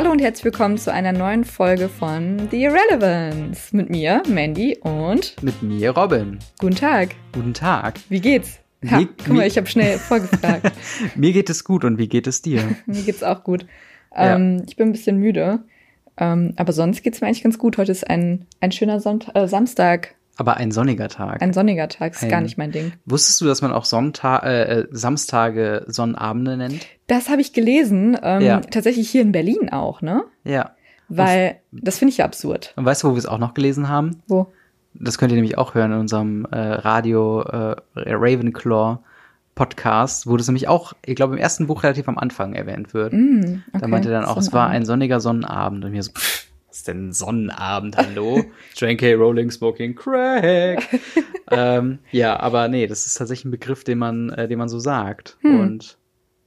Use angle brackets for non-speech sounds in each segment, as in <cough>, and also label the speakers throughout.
Speaker 1: Hallo und herzlich willkommen zu einer neuen Folge von The Irrelevance. Mit mir, Mandy und
Speaker 2: mit mir, Robin.
Speaker 1: Guten Tag.
Speaker 2: Guten Tag.
Speaker 1: Wie geht's? Ha, mir, guck mal, ich habe schnell vorgefragt. <laughs>
Speaker 2: mir geht es gut und wie geht es dir? <laughs>
Speaker 1: mir geht's auch gut. Ähm, ja. Ich bin ein bisschen müde, ähm, aber sonst geht's mir eigentlich ganz gut. Heute ist ein, ein schöner Sonntag, äh, Samstag.
Speaker 2: Aber ein sonniger Tag.
Speaker 1: Ein sonniger Tag ist ein, gar nicht mein Ding.
Speaker 2: Wusstest du, dass man auch Sonntag, äh, äh, Samstage Sonnabende nennt?
Speaker 1: Das habe ich gelesen. Ähm, ja. Tatsächlich hier in Berlin auch, ne?
Speaker 2: Ja.
Speaker 1: Weil, und, das finde ich ja absurd.
Speaker 2: Und weißt du, wo wir es auch noch gelesen haben?
Speaker 1: Wo?
Speaker 2: Das könnt ihr nämlich auch hören in unserem äh, Radio äh, Ravenclaw Podcast, wo das nämlich auch, ich glaube, im ersten Buch relativ am Anfang erwähnt wird. Mm, okay. Da meinte er dann auch, es war ein sonniger Sonnenabend. Und mir so, pff, was ist denn Sonnenabend, hallo? <laughs> Joanne K. Rowling smoking crack. <laughs> ähm, ja, aber nee, das ist tatsächlich ein Begriff, den man, äh, den man so sagt. Hm. Und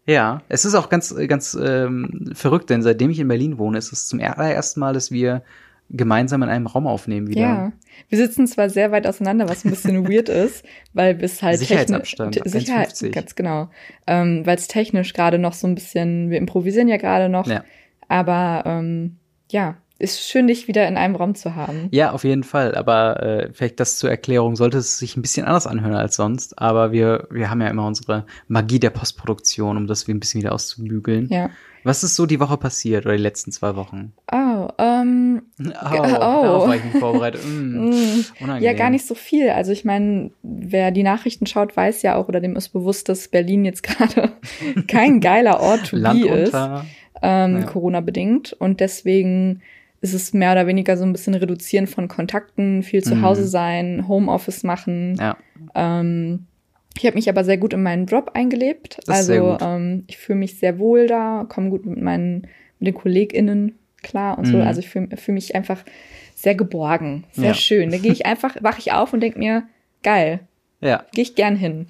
Speaker 2: ja, es ist auch ganz, ganz ähm, verrückt, denn seitdem ich in Berlin wohne, ist es zum allerersten Mal, dass wir gemeinsam in einem Raum aufnehmen wieder.
Speaker 1: Ja, wir sitzen zwar sehr weit auseinander, was ein bisschen <laughs> weird ist, weil bis halt
Speaker 2: Sicherheitsabstand,
Speaker 1: Sicherheit, ganz genau, ähm, weil es technisch gerade noch so ein bisschen, wir improvisieren ja gerade noch, ja. aber ähm, ja, ist schön, dich wieder in einem Raum zu haben.
Speaker 2: Ja, auf jeden Fall. Aber äh, vielleicht das zur Erklärung sollte es sich ein bisschen anders anhören als sonst. Aber wir, wir haben ja immer unsere Magie der Postproduktion, um das ein bisschen wieder auszubügeln.
Speaker 1: Ja.
Speaker 2: Was ist so die Woche passiert oder die letzten zwei Wochen?
Speaker 1: Oh, ähm. <laughs>
Speaker 2: Oh, oh. war ich mich vorbereitet. <laughs> Mm,
Speaker 1: mm. ja, gar nicht so viel. Also ich meine, wer die Nachrichten schaut, weiß ja auch oder dem ist bewusst, dass Berlin jetzt <laughs> gerade kein geiler Ort to be ist. Ähm, ja. Corona-bedingt. Und deswegen ist es mehr oder weniger so ein bisschen Reduzieren von Kontakten, viel zu mhm. Hause sein, Homeoffice machen.
Speaker 2: Ja.
Speaker 1: Ähm, ich habe mich aber sehr gut in meinen Job eingelebt. Also ähm, ich fühle mich sehr wohl da, komme gut mit meinen mit den KollegInnen klar und mhm. so. Also ich fühle fühl mich einfach sehr geborgen, sehr ja. schön. Da gehe ich einfach, wache ich auf und denk mir, geil.
Speaker 2: Ja.
Speaker 1: Gehe ich gern hin.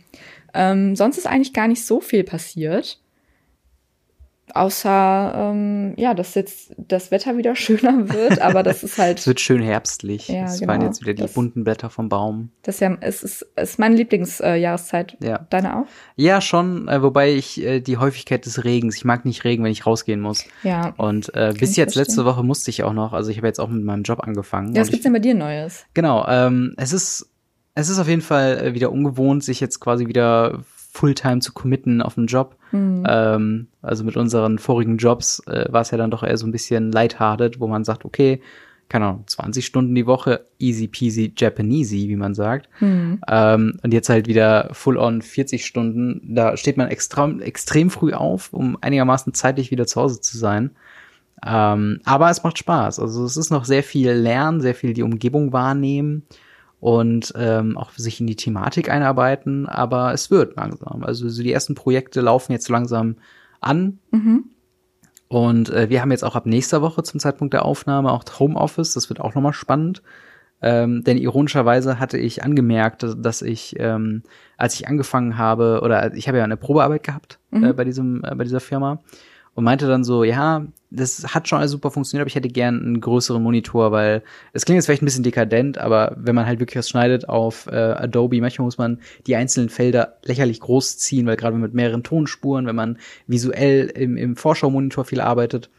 Speaker 1: Ähm, sonst ist eigentlich gar nicht so viel passiert. Außer, ähm, ja, dass jetzt das Wetter wieder <laughs> schöner wird, aber das ist halt.
Speaker 2: es wird schön herbstlich.
Speaker 1: Ja,
Speaker 2: es
Speaker 1: genau.
Speaker 2: fallen jetzt wieder die das, bunten Blätter vom Baum.
Speaker 1: Das ist ja, es ist, ist meine Lieblingsjahreszeit.
Speaker 2: Äh, ja.
Speaker 1: Deine auch?
Speaker 2: Ja, schon, äh, wobei ich äh, die Häufigkeit des Regens, ich mag nicht Regen, wenn ich rausgehen muss.
Speaker 1: Ja.
Speaker 2: Und äh, bis jetzt letzte Woche musste ich auch noch, also ich habe jetzt auch mit meinem Job angefangen.
Speaker 1: Ja, was gibt's denn bei dir Neues?
Speaker 2: Genau, ähm, es ist es ist auf jeden Fall äh, wieder ungewohnt, sich jetzt quasi wieder Fulltime zu committen auf den Job. Mhm. Ähm, also mit unseren vorigen Jobs äh, war es ja dann doch eher so ein bisschen lighthearted, wo man sagt, okay, keine Ahnung, 20 Stunden die Woche, easy peasy Japanesey, wie man sagt. Mhm. Ähm, und jetzt halt wieder full on 40 Stunden. Da steht man extrem, extrem früh auf, um einigermaßen zeitlich wieder zu Hause zu sein. Ähm, aber es macht Spaß. Also es ist noch sehr viel Lernen, sehr viel die Umgebung wahrnehmen und ähm, auch sich in die Thematik einarbeiten, aber es wird langsam. Also so die ersten Projekte laufen jetzt langsam an. Mhm. Und äh, wir haben jetzt auch ab nächster Woche zum Zeitpunkt der Aufnahme auch Homeoffice. Das wird auch nochmal spannend. Ähm, denn ironischerweise hatte ich angemerkt, dass ich, ähm, als ich angefangen habe, oder ich habe ja eine Probearbeit gehabt mhm. äh, bei diesem, äh, bei dieser Firma und meinte dann so, ja, das hat schon alles super funktioniert, aber ich hätte gern einen größeren Monitor, weil es klingt jetzt vielleicht ein bisschen dekadent, aber wenn man halt wirklich was schneidet auf äh, Adobe, manchmal muss man die einzelnen Felder lächerlich groß ziehen, weil gerade mit mehreren Tonspuren, wenn man visuell im, im Vorschau-Monitor viel arbeitet,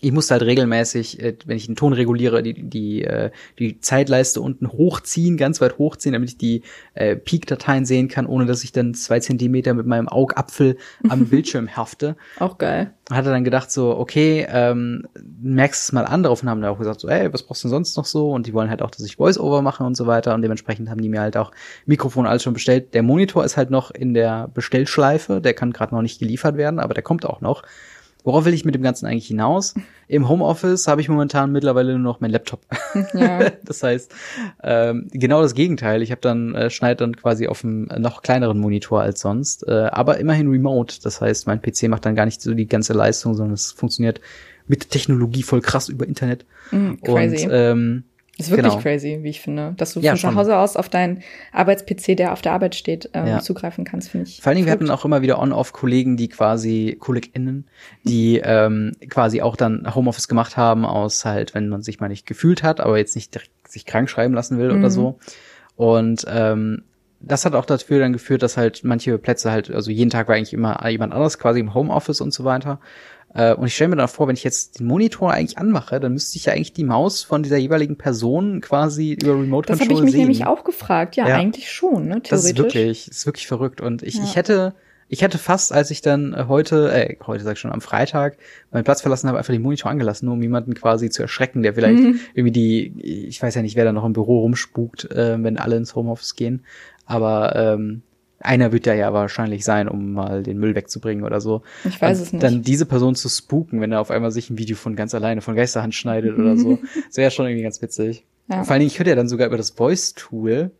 Speaker 2: ich musste halt regelmäßig, äh, wenn ich den Ton reguliere, die, die, äh, die Zeitleiste unten hochziehen, ganz weit hochziehen, damit ich die äh, Peak-Dateien sehen kann, ohne dass ich dann zwei Zentimeter mit meinem Augapfel am <laughs> Bildschirm hafte.
Speaker 1: Auch geil.
Speaker 2: Hatte dann gedacht so, okay, ähm, merkst es mal an drauf und haben dann auch gesagt so, ey, was brauchst du denn sonst noch so? Und die wollen halt auch, dass ich Voice-Over mache und so weiter und dementsprechend haben die mir halt auch Mikrofon alles schon bestellt. Der Monitor ist halt noch in der Bestellschleife, der kann gerade noch nicht geliefert werden, aber der kommt auch noch. Worauf will ich mit dem Ganzen eigentlich hinaus? Im Homeoffice habe ich momentan mittlerweile nur noch meinen Laptop. Ja. <laughs> das heißt, ähm, genau das Gegenteil. Ich habe dann äh, schneid dann quasi auf einem noch kleineren Monitor als sonst, äh, aber immerhin remote. Das heißt, mein PC macht dann gar nicht so die ganze Leistung, sondern es funktioniert mit Technologie voll krass über Internet.
Speaker 1: Mm, crazy.
Speaker 2: Und ähm,
Speaker 1: das ist wirklich genau. crazy, wie ich finde. Dass du ja, von zu Hause aus auf deinen Arbeits-PC, der auf der Arbeit steht, ähm, ja. zugreifen kannst, finde ich.
Speaker 2: Vor allen Dingen, wir hatten auch immer wieder On-Off-Kollegen, die quasi, KollegInnen, die ähm, quasi auch dann Homeoffice gemacht haben, aus halt, wenn man sich mal nicht gefühlt hat, aber jetzt nicht direkt sich krank schreiben lassen will mhm. oder so. Und ähm, das hat auch dafür dann geführt, dass halt manche Plätze halt, also jeden Tag war eigentlich immer jemand anderes quasi im Homeoffice und so weiter. Äh, und ich stelle mir dann vor, wenn ich jetzt den Monitor eigentlich anmache, dann müsste ich ja eigentlich die Maus von dieser jeweiligen Person quasi über Remote Control sehen. Das habe ich mich
Speaker 1: sehen. nämlich auch gefragt. Ja, ja, eigentlich schon, ne, theoretisch.
Speaker 2: Das ist wirklich, ist wirklich verrückt. Und ich, ja. ich hätte, ich hätte fast, als ich dann äh, heute, äh, heute sag ich schon, am Freitag meinen Platz verlassen habe, einfach den Monitor angelassen, nur um jemanden quasi zu erschrecken, der vielleicht mhm. irgendwie die, ich weiß ja nicht, wer da noch im Büro rumspukt, äh, wenn alle ins Homeoffice gehen. Aber ähm, einer wird da ja wahrscheinlich sein, um mal den Müll wegzubringen oder so.
Speaker 1: Ich weiß es nicht.
Speaker 2: Dann diese Person zu spooken, wenn er auf einmal sich ein Video von ganz alleine von Geisterhand schneidet oder so. <laughs> Das wäre schon irgendwie ganz witzig. Ja. Vor allen Dingen, ich könnte ja dann sogar über das Voice-Tool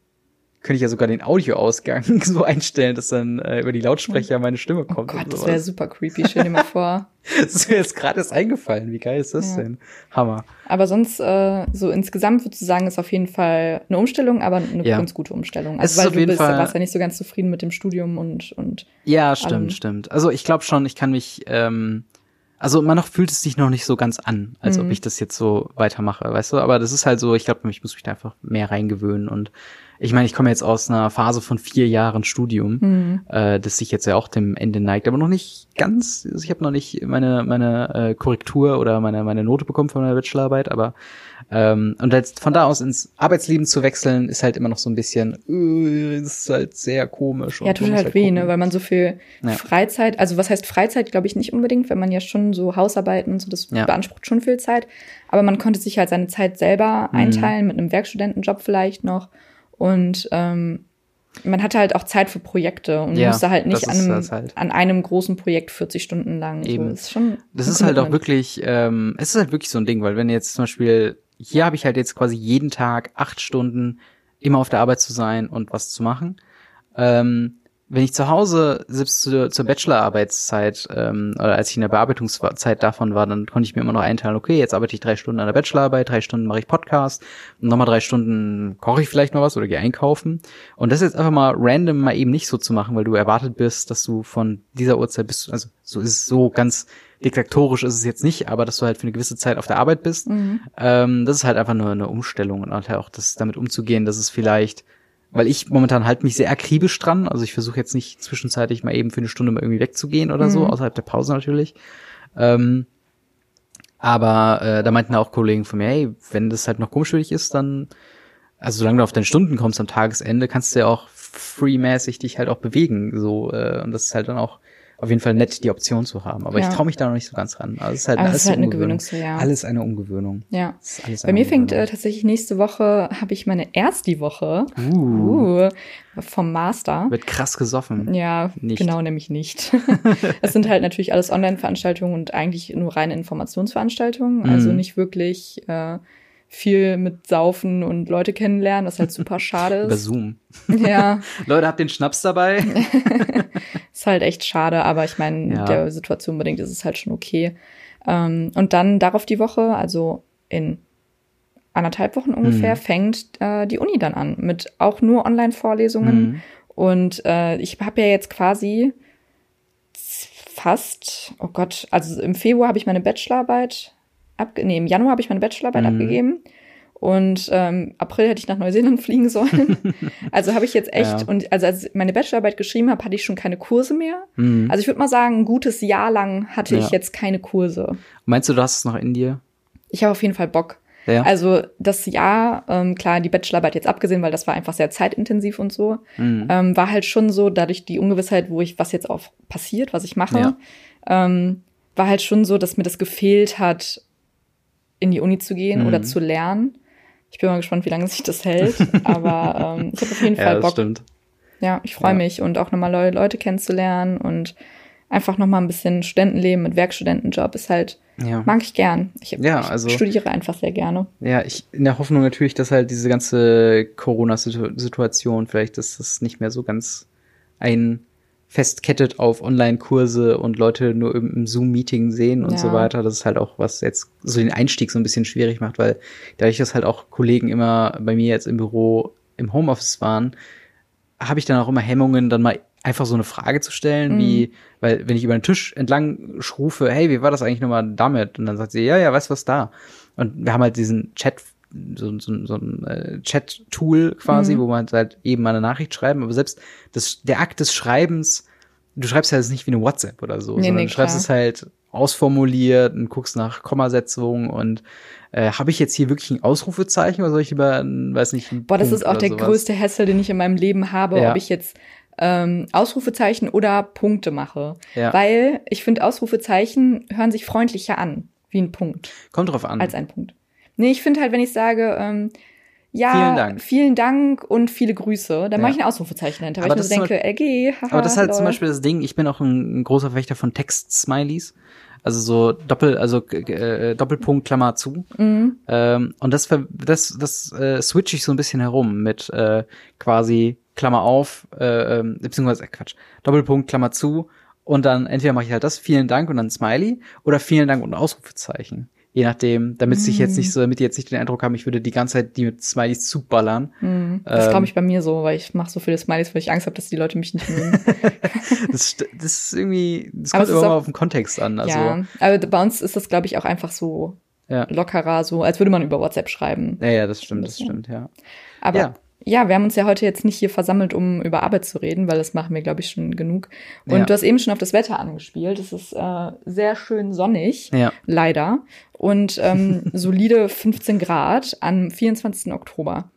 Speaker 2: könnte ich ja sogar den Audioausgang <laughs> so einstellen, dass dann äh, über die Lautsprecher meine Stimme oh kommt.
Speaker 1: Oh Gott, das wäre super creepy. Stell dir mal <laughs> vor.
Speaker 2: das ist mir jetzt gerade erst eingefallen. Wie geil ist das ja. denn? Hammer.
Speaker 1: Aber sonst, äh, so insgesamt würde ich sagen, ist auf jeden Fall eine Umstellung, aber eine ja. ganz gute Umstellung. Also, weil du bist, Fall warst ja nicht so ganz zufrieden mit dem Studium und, und.
Speaker 2: Ja, stimmt, allem. stimmt. Also ich glaube schon, ich kann mich, ähm, also immer noch fühlt es sich noch nicht so ganz an, als mhm. ob ich das jetzt so weitermache, weißt du? Aber das ist halt so, ich glaube, ich muss mich da einfach mehr reingewöhnen und ich meine, ich komme jetzt aus einer Phase von vier Jahren Studium, mhm. äh, das sich jetzt ja auch dem Ende neigt, aber noch nicht ganz, also ich habe noch nicht meine, meine äh, Korrektur oder meine, meine Note bekommen von meiner Bachelorarbeit, aber ähm, und jetzt von da aus ins Arbeitsleben zu wechseln, ist halt immer noch so ein bisschen, äh, ist halt sehr komisch.
Speaker 1: Ja, tut halt, halt weh, ne, weil man so viel ja. Freizeit, also was heißt Freizeit, glaube ich nicht unbedingt, wenn man ja schon so Hausarbeiten und so, das ja. beansprucht schon viel Zeit, aber man konnte sich halt seine Zeit selber mhm. einteilen, mit einem Werkstudentenjob vielleicht noch und ähm, man hatte halt auch Zeit für Projekte und ja, musste halt nicht an einem, halt. an einem großen Projekt 40 Stunden lang.
Speaker 2: Eben. So, ist schon das ist halt auch wirklich, ähm, es ist halt wirklich so ein Ding, weil wenn jetzt zum Beispiel, hier habe ich halt jetzt quasi jeden Tag acht Stunden immer auf der Arbeit zu sein und was zu machen. Ähm, wenn ich zu Hause, selbst zu, zur Bachelorarbeitszeit, ähm, oder als ich in der Bearbeitungszeit davon war, dann konnte ich mir immer noch einteilen, okay, jetzt arbeite ich drei Stunden an der Bachelorarbeit, drei Stunden mache ich Podcast und nochmal drei Stunden koche ich vielleicht noch was oder gehe einkaufen. Und das jetzt einfach mal random mal eben nicht so zu machen, weil du erwartet bist, dass du von dieser Uhrzeit bist, also so ist es so ganz diktatorisch ist es jetzt nicht, aber dass du halt für eine gewisse Zeit auf der Arbeit bist, mhm. ähm, das ist halt einfach nur eine Umstellung und halt auch das damit umzugehen, dass es vielleicht weil ich momentan halt mich sehr akribisch dran. Also ich versuche jetzt nicht zwischenzeitlich mal eben für eine Stunde mal irgendwie wegzugehen oder mhm. so, außerhalb der Pause natürlich. Ähm, aber äh, da meinten auch Kollegen von mir, hey, wenn das halt noch komisch für dich ist, dann, also solange du auf deine Stunden kommst am Tagesende, kannst du ja auch freemäßig dich halt auch bewegen. So, äh, und das ist halt dann auch auf jeden Fall nett, die Option zu haben. Aber ja. ich traue mich da noch nicht so ganz ran. Also es ist halt, alles ist halt eine Gewöhnungssache. Ja. Alles eine Umgewöhnung.
Speaker 1: Ja. Bei mir fängt äh, tatsächlich nächste Woche, habe ich meine erste Woche uh. Uh, vom Master.
Speaker 2: Wird krass gesoffen.
Speaker 1: Ja, nicht. genau, nämlich nicht. <laughs> Es sind halt natürlich alles Online-Veranstaltungen und eigentlich nur reine Informationsveranstaltungen. Also mhm. nicht wirklich äh, viel mit Saufen und Leute kennenlernen, was halt super <laughs> schade ist.
Speaker 2: Über Zoom. <laughs>
Speaker 1: Ja.
Speaker 2: Leute, habt den Schnaps dabei? <laughs>
Speaker 1: ist halt echt schade, aber ich meine, ja. der Situation bedingt ist es halt schon okay. Ähm, und dann darauf die Woche, also in anderthalb Wochen ungefähr, mhm. fängt äh, die Uni dann an mit auch nur Online-Vorlesungen. Mhm. Und äh, ich habe ja jetzt quasi fast, oh Gott, also im Februar habe ich meine Bachelorarbeit abge nee, im Januar habe ich meine Bachelorarbeit mhm. abgegeben. Und ähm, April hätte ich nach Neuseeland <laughs> fliegen sollen. also habe ich jetzt echt, ja. und also als ich meine Bachelorarbeit geschrieben habe, hatte ich schon keine Kurse mehr. Mhm. Also ich würde mal sagen, ein gutes Jahr lang hatte ja. ich jetzt keine Kurse.
Speaker 2: Meinst du, du hast es noch in dir?
Speaker 1: Ich habe auf jeden Fall Bock. Ja. Also das Jahr, ähm, klar, die Bachelorarbeit jetzt abgesehen, weil das war einfach sehr zeitintensiv und so, mhm. ähm, war halt schon so, dadurch die Ungewissheit, wo ich, was jetzt auch passiert, was ich mache, ähm, war halt schon so, dass mir das gefehlt hat, in die Uni zu gehen mhm. oder zu lernen. Ich bin mal gespannt, wie lange sich das hält. <laughs> Aber ähm, ich habe auf jeden Fall ja, Bock. Stimmt. Ja, ich freue ja. mich und auch nochmal neue Leute kennenzulernen und einfach nochmal ein bisschen Studentenleben mit Werkstudentenjob ist halt, ja. mag ich gern. Ich, ja, ich also, studiere einfach sehr gerne.
Speaker 2: Ja, ich in der Hoffnung natürlich, dass halt diese ganze Corona-Situation vielleicht, dass das nicht mehr so ganz ein festkettet auf Online-Kurse und Leute nur im, Zoom-Meeting sehen und ja. so weiter. Das ist halt auch, was jetzt so den Einstieg so ein bisschen schwierig macht, weil dadurch, dass halt auch Kollegen immer bei mir jetzt im Büro im Homeoffice waren, habe ich dann auch immer Hemmungen, dann mal einfach so eine Frage zu stellen, mhm. wie, weil wenn ich über den Tisch entlang schrufe, hey, wie war das eigentlich nochmal damit? Und dann sagt sie, ja, ja, weißt du was da? Und wir haben halt diesen Chat so, so, so ein äh, Chat-Tool quasi, mhm. wo man halt eben mal eine Nachricht schreiben, aber selbst das, der Akt des Schreibens, du schreibst ja jetzt nicht wie eine WhatsApp oder so, nee, sondern nee, du schreibst es halt ausformuliert und guckst nach Kommasetzung und äh, habe ich jetzt hier wirklich ein Ausrufezeichen oder soll ich lieber, weiß nicht,
Speaker 1: Boah, das Punkt ist auch der sowas? größte Hassel, den ich in meinem Leben habe, ja. ob ich jetzt ähm, Ausrufezeichen oder Punkte mache. Ja. Weil ich finde, Ausrufezeichen hören sich freundlicher an, wie ein Punkt.
Speaker 2: Kommt drauf an.
Speaker 1: Als ein Punkt. Nee, ich finde halt, wenn ich sage, ähm, ja, vielen Dank. vielen Dank und viele Grüße. Dann ja. mache ich ein Ausrufezeichen hinter, weil aber ich so denke, LG,
Speaker 2: haha, Aber das ist halt lol. zum Beispiel das Ding, ich bin auch ein, ein großer Verfechter von Text-Smileys. Also so Doppel, also äh, Doppelpunkt, Klammer zu. Mhm. Ähm, und das, das, das äh, switch ich so ein bisschen herum mit äh, quasi Klammer auf, äh, ähm, beziehungsweise äh, Quatsch, Doppelpunkt, Klammer zu. Und dann entweder mache ich halt das, vielen Dank und dann Smiley oder vielen Dank und Ausrufezeichen. Je nachdem, damit mm. ich jetzt nicht so, damit die jetzt nicht den Eindruck haben, ich würde die ganze Zeit die mit Smileys zuballern.
Speaker 1: Mm. Das ähm, glaube ich bei mir so, weil ich mache so viele Smileys, weil ich Angst habe, dass die Leute mich nicht mögen. <laughs>
Speaker 2: das, das ist irgendwie, das kommt immer mal auf den Kontext an. Also. Ja,
Speaker 1: aber bei uns ist das, glaube ich, auch einfach so ja. lockerer, so als würde man über WhatsApp schreiben.
Speaker 2: Ja, ja, das stimmt, das stimmt, ja.
Speaker 1: Aber ja ja, wir haben uns ja heute jetzt nicht hier versammelt, um über Arbeit zu reden, weil das machen wir, glaube ich, schon genug. Und ja. du hast eben schon auf das Wetter angespielt. Es ist äh, sehr schön sonnig, ja. leider. Und ähm, <laughs> solide 15 Grad am 24. Oktober.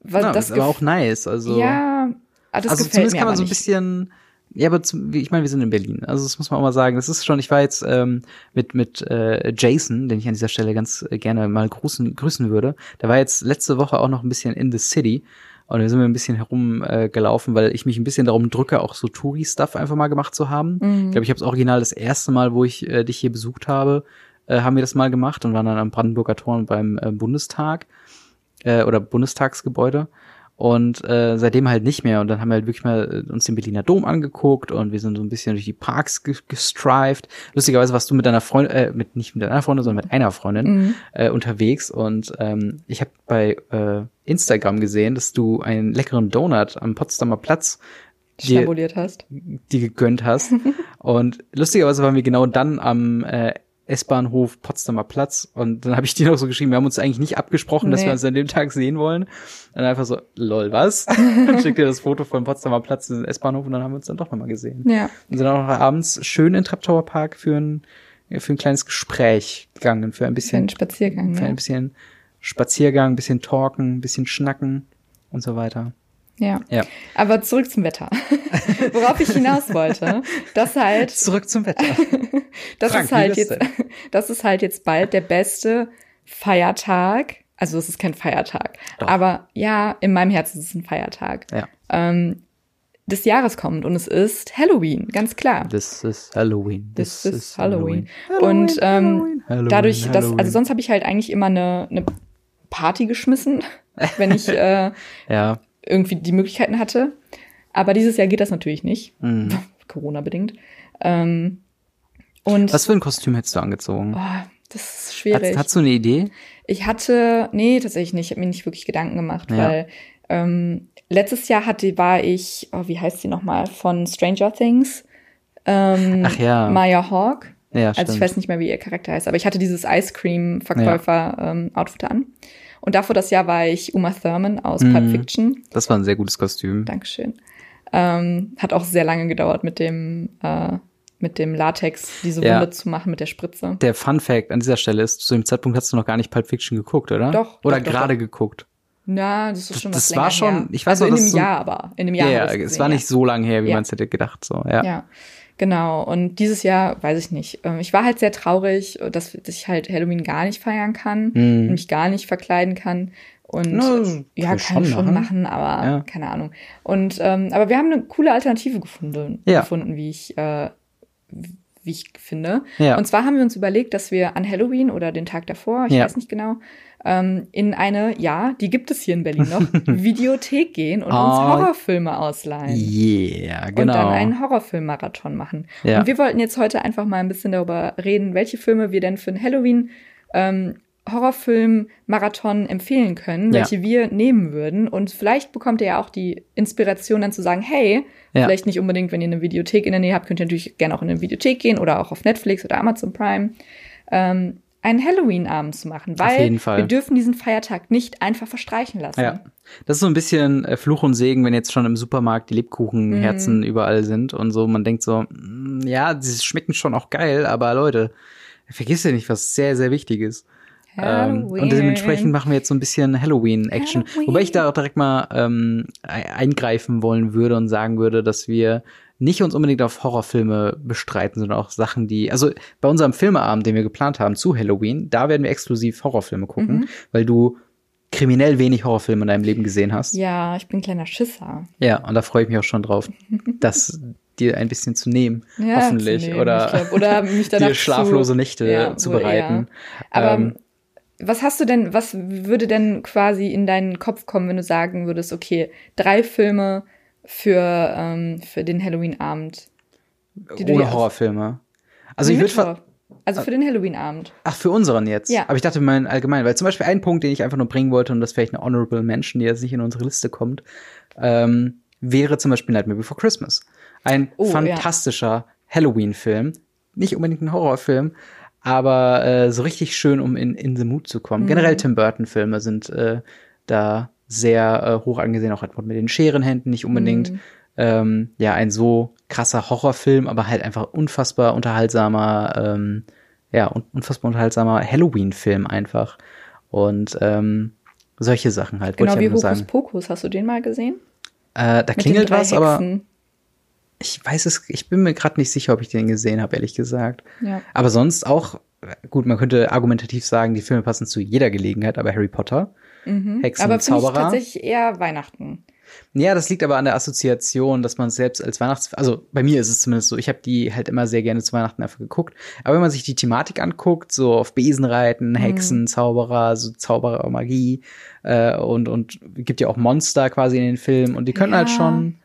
Speaker 2: Was, ja, das ist aber auch nice. Also,
Speaker 1: ja, das also
Speaker 2: zumindest kann man so ein bisschen ja, aber zum, ich meine, wir sind in Berlin. Also das muss man auch mal sagen. Das ist schon, ich war jetzt ähm, mit, mit äh, Jason, den ich an dieser Stelle ganz äh, gerne mal grüßen, grüßen würde. Der war jetzt letzte Woche auch noch ein bisschen in the city. Und da sind wir ein bisschen herumgelaufen, äh, weil ich mich ein bisschen darum drücke, auch so Touri-Stuff einfach mal gemacht zu haben. Mhm. Ich glaube, ich habe es original das erste Mal, wo ich äh, dich hier besucht habe, äh, haben wir das mal gemacht und waren dann am Brandenburger Tor und beim äh, Bundestag äh, oder Bundestagsgebäude und äh, seitdem halt nicht mehr. Und dann haben wir halt wirklich mal äh, uns den Berliner Dom angeguckt und wir sind so ein bisschen durch die Parks gestrived. Lustigerweise warst du mit deiner Freundin, äh, mit nicht mit deiner Freundin, sondern mit einer Freundin mhm. äh, unterwegs. Und ähm, ich habe bei äh, Instagram gesehen, dass du einen leckeren Donut am Potsdamer Platz
Speaker 1: dir, hast.
Speaker 2: Die gegönnt hast. <laughs> und lustigerweise waren wir genau dann am äh, S-Bahnhof Potsdamer Platz. Und dann habe ich dir noch so geschrieben, wir haben uns eigentlich nicht abgesprochen, nee. dass wir uns an dem Tag sehen wollen. dann einfach so, lol, was? <laughs> dann schickt dir das Foto vom Potsdamer Platz in den S-Bahnhof und dann haben wir uns dann doch nochmal gesehen.
Speaker 1: Ja.
Speaker 2: Und sind auch noch abends schön in Traptower Park für ein, für ein kleines Gespräch gegangen, für ein bisschen. Für
Speaker 1: einen Spaziergang.
Speaker 2: Für ein bisschen Spaziergang, ein bisschen talken, ein bisschen schnacken und so weiter.
Speaker 1: Ja. ja. Aber zurück zum Wetter. <laughs> Worauf ich hinaus wollte, das halt.
Speaker 2: Zurück zum Wetter. <laughs>
Speaker 1: das Frank, ist halt jetzt, <laughs> das ist halt jetzt bald der beste Feiertag. Also es ist kein Feiertag. Doch. Aber ja, in meinem Herzen ist es ein Feiertag.
Speaker 2: Ja.
Speaker 1: Ähm, des Jahres kommt und es ist Halloween, ganz klar.
Speaker 2: Das ist Halloween.
Speaker 1: Das ist Halloween. Halloween. Und ähm, Halloween, dadurch, Halloween. dass, also sonst habe ich halt eigentlich immer eine, eine Party geschmissen, wenn ich äh,
Speaker 2: ja
Speaker 1: irgendwie die Möglichkeiten hatte. Aber dieses Jahr geht das natürlich nicht. Mhm. <laughs> Corona-bedingt. Ähm, und
Speaker 2: Was für ein Kostüm hättest du angezogen?
Speaker 1: Oh, das ist schwierig.
Speaker 2: Hast, hast, du eine Idee?
Speaker 1: Ich hatte, nee, tatsächlich nicht. Ich habe mir nicht wirklich Gedanken gemacht, ja. weil ähm, letztes Jahr hatte, war ich, oh, wie heißt sie nochmal, von Stranger Things. Ähm,
Speaker 2: Ach ja.
Speaker 1: Maya Hawk.
Speaker 2: Ja,
Speaker 1: also ich weiß nicht mehr, wie ihr Charakter heißt, aber ich hatte dieses Ice Cream Verkäufer ja. ähm, Outfit an. Und davor das Jahr war ich Uma Thurman aus mhm. Pulp Fiction.
Speaker 2: Das war ein sehr gutes Kostüm.
Speaker 1: Dankeschön. Ähm, hat auch sehr lange gedauert mit dem äh, mit dem Latex diese Wunde ja. zu machen mit der Spritze.
Speaker 2: Der Fun Fact an dieser Stelle ist, zu dem Zeitpunkt hast du noch gar nicht Pulp Fiction geguckt, oder?
Speaker 1: Doch.
Speaker 2: Oder gerade geguckt.
Speaker 1: Na, das ist schon
Speaker 2: das, was Das war schon,
Speaker 1: her.
Speaker 2: ich weiß
Speaker 1: also
Speaker 2: noch,
Speaker 1: in dem so, Jahr aber, in dem Jahr.
Speaker 2: Ja, yeah, es war nicht so lange her, wie ja. man es hätte gedacht, so, ja.
Speaker 1: Ja. Genau, und dieses Jahr, weiß ich nicht. Ähm, ich war halt sehr traurig, dass, dass ich halt Halloween gar nicht feiern kann, mm. mich gar nicht verkleiden kann. Und
Speaker 2: Na,
Speaker 1: ja, kann ich schon machen, aber ja. keine Ahnung. Und ähm, aber wir haben eine coole Alternative gefunden, ja. gefunden, wie ich äh, wie ich finde. Ja. Und zwar haben wir uns überlegt, dass wir an Halloween oder den Tag davor, ich weiß nicht genau, ähm, in eine, ja, die gibt es hier in Berlin noch, <laughs> Videothek gehen und oh, uns Horrorfilme ausleihen.
Speaker 2: Yeah, genau.
Speaker 1: Und dann einen Horrorfilm-Marathon machen. Ja. Und wir wollten jetzt heute einfach mal ein bisschen darüber reden, welche Filme wir denn für ein Halloween ähm, Horrorfilm-Marathon empfehlen können, welche ja. wir nehmen würden. Und vielleicht bekommt ihr ja auch die Inspiration dann zu sagen, hey, ja. vielleicht nicht unbedingt, wenn ihr eine Videothek in der Nähe habt, könnt ihr natürlich gerne auch in eine Videothek gehen oder auch auf Netflix oder Amazon Prime. Ähm, einen Halloween-Abend zu machen, weil wir dürfen diesen Feiertag nicht einfach verstreichen lassen.
Speaker 2: Ja. Das ist so ein bisschen äh, Fluch und Segen, wenn jetzt schon im Supermarkt die Lebkuchenherzen mm. überall sind und so. Man denkt so, mm, ja, sie schmecken schon auch geil, aber Leute, vergiss ja nicht, was sehr, sehr wichtig ist. Ähm, und dementsprechend machen wir jetzt so ein bisschen Halloween-Action. Wobei ich da auch direkt mal ähm, eingreifen wollen würde und sagen würde, dass wir nicht uns unbedingt auf Horrorfilme bestreiten, sondern auch Sachen, die, also bei unserem Filmeabend, den wir geplant haben zu Halloween, da werden wir exklusiv Horrorfilme gucken, mhm. weil du kriminell wenig Horrorfilme in deinem Leben gesehen hast.
Speaker 1: Ja, ich bin ein kleiner Schisser.
Speaker 2: Ja, und da freue ich mich auch schon drauf, <laughs> das dir ein bisschen zu nehmen, ja, hoffentlich, zu nehmen, oder, glaub, oder mich <laughs> dir schlaflose Nächte ja, zu bereiten.
Speaker 1: Aber ähm, was hast du denn, was würde denn quasi in deinen Kopf kommen, wenn du sagen würdest, okay, drei Filme für, ähm, für den Halloween-Abend?
Speaker 2: Ohne Horrorfilme. Also ich würde
Speaker 1: also für den Halloween-Abend.
Speaker 2: Ach, für unseren jetzt? Ja. Aber ich dachte mal allgemein, weil zum Beispiel ein Punkt, den ich einfach nur bringen wollte, und das vielleicht eine Honorable Mention, die jetzt nicht in unsere Liste kommt, ähm, wäre zum Beispiel Nightmare Before Christmas. Ein oh, fantastischer ja. Halloween-Film. Nicht unbedingt ein Horrorfilm, aber äh, so richtig schön, um in, in the Mood zu kommen. Mhm. Generell Tim Burton-Filme sind äh, da sehr äh, hoch angesehen, auch Edward mit den Scherenhänden, nicht unbedingt mhm. ähm, ja ein so krasser Horrorfilm, aber halt einfach unfassbar unterhaltsamer, ähm, ja, unfassbar unterhaltsamer Halloween-Film einfach. Und ähm, solche Sachen halt.
Speaker 1: Genau wie Hokus Pokus, hast du den mal gesehen?
Speaker 2: Äh, da Mit klingelt was, Hexen. aber ich weiß es, ich bin mir gerade nicht sicher, ob ich den gesehen habe, ehrlich gesagt. Ja. Aber sonst auch, gut, man könnte argumentativ sagen, die Filme passen zu jeder Gelegenheit, aber Harry Potter,
Speaker 1: mhm. Hexen, aber Zauberer. Aber tatsächlich eher Weihnachten.
Speaker 2: Ja, das liegt aber an der Assoziation, dass man selbst als Weihnachts, also bei mir ist es zumindest so, ich habe die halt immer sehr gerne zu Weihnachten einfach geguckt. Aber wenn man sich die Thematik anguckt, so auf Besenreiten, mhm. Hexen, mhm. Zauberer, so Zauberer, Magie äh, und und gibt ja auch Monster quasi in den Filmen und die können halt ja. halt schon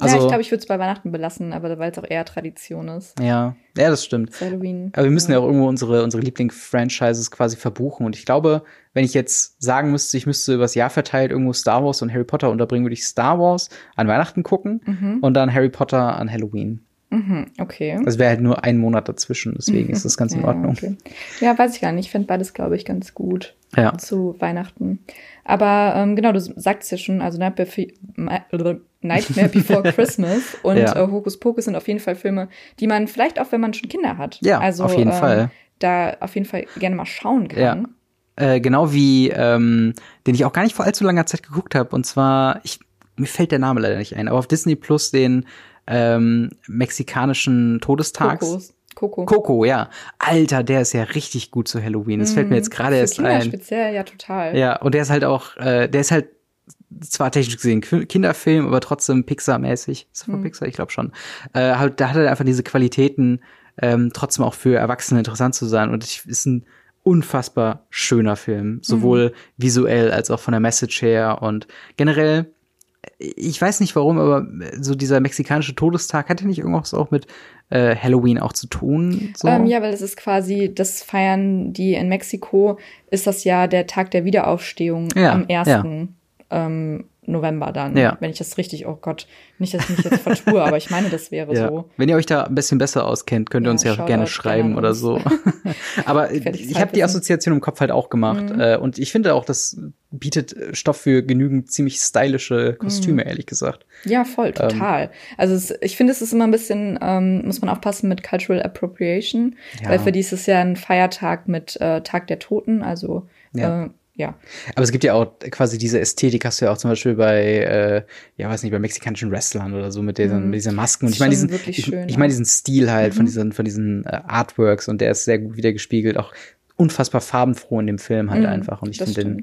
Speaker 1: also, ja, ich glaube, ich würde es bei Weihnachten belassen, aber weil es auch eher Tradition ist.
Speaker 2: Ja, ja, das stimmt. Halloween. Aber wir müssen ja. ja auch irgendwo unsere, unsere Lieblingsfranchises quasi verbuchen. Und ich glaube, wenn ich jetzt sagen müsste, ich müsste übers Jahr verteilt irgendwo Star Wars und Harry Potter unterbringen, würde ich Star Wars an Weihnachten gucken mhm. und dann Harry Potter an Halloween.
Speaker 1: Mhm, okay.
Speaker 2: Das wäre halt nur ein Monat dazwischen, deswegen ist das ganz in Ordnung.
Speaker 1: Okay. Ja, weiß ich gar nicht. Ich finde beides, glaube ich, ganz gut ja. zu Weihnachten. Aber ähm, genau, du sagst ja schon, also Nightmare, Nightmare <laughs> Before Christmas und ja. äh, Hokus Pokus sind auf jeden Fall Filme, die man vielleicht auch, wenn man schon Kinder hat,
Speaker 2: ja, also, auf jeden ähm, Fall.
Speaker 1: da auf jeden Fall gerne mal schauen kann.
Speaker 2: Ja. Äh, genau wie, ähm, den ich auch gar nicht vor allzu langer Zeit geguckt habe. Und zwar, ich, mir fällt der Name leider nicht ein, aber auf Disney Plus den ähm, mexikanischen Todestags. Kokos. Coco. Coco, ja. Alter, der ist ja richtig gut zu Halloween. Das mm, fällt mir mhm. jetzt gerade erst Kinder ein.
Speaker 1: speziell, ja, total.
Speaker 2: Ja, und der ist halt auch, äh, der ist halt zwar technisch gesehen Kinderfilm, aber trotzdem Pixar-mäßig. Ist von mm. Pixar, ich glaube schon. Äh, halt, da hat er einfach diese Qualitäten, ähm, trotzdem auch für Erwachsene interessant zu sein. Und ich, ist ein unfassbar schöner Film, sowohl mm. visuell als auch von der Message her und generell ich weiß nicht warum, aber so dieser mexikanische Todestag hatte nicht irgendwas auch mit äh, Halloween auch zu tun? So?
Speaker 1: Ähm, ja, weil es ist quasi, das feiern die in Mexiko, ist das ja der Tag der Wiederaufstehung ja, am 1. Ja. Ähm, November dann, ja. wenn ich das richtig, oh Gott, nicht, dass ich mich jetzt vertue, aber ich meine, das wäre <laughs> ja. so.
Speaker 2: Wenn ihr euch da ein bisschen besser auskennt, könnt ihr ja, uns ja auch gerne schreiben oder so. <laughs> <laughs> aber ich habe die Assoziation im Kopf halt auch gemacht mhm. äh, und ich finde auch, das bietet Stoff für genügend ziemlich stylische Kostüme, mhm. ehrlich gesagt.
Speaker 1: Ja, voll, ähm, total. Ähm, also es, ich finde, es ist immer ein bisschen, ähm, muss man aufpassen mit Cultural Appropriation, weil für die ist es ja ein Feiertag mit äh, Tag der Toten, also äh, ja.
Speaker 2: Aber es gibt ja auch quasi diese Ästhetik, hast du ja auch zum Beispiel bei, äh, ja, weiß nicht, bei mexikanischen Wrestlern oder so mit diesen, mhm. diesen Masken. Und ich meine diesen, ich, ich meine diesen Stil halt mhm. von diesen, von diesen äh, Artworks und der ist sehr gut wiedergespiegelt, auch unfassbar farbenfroh in dem Film halt mhm, einfach. Und ich finde den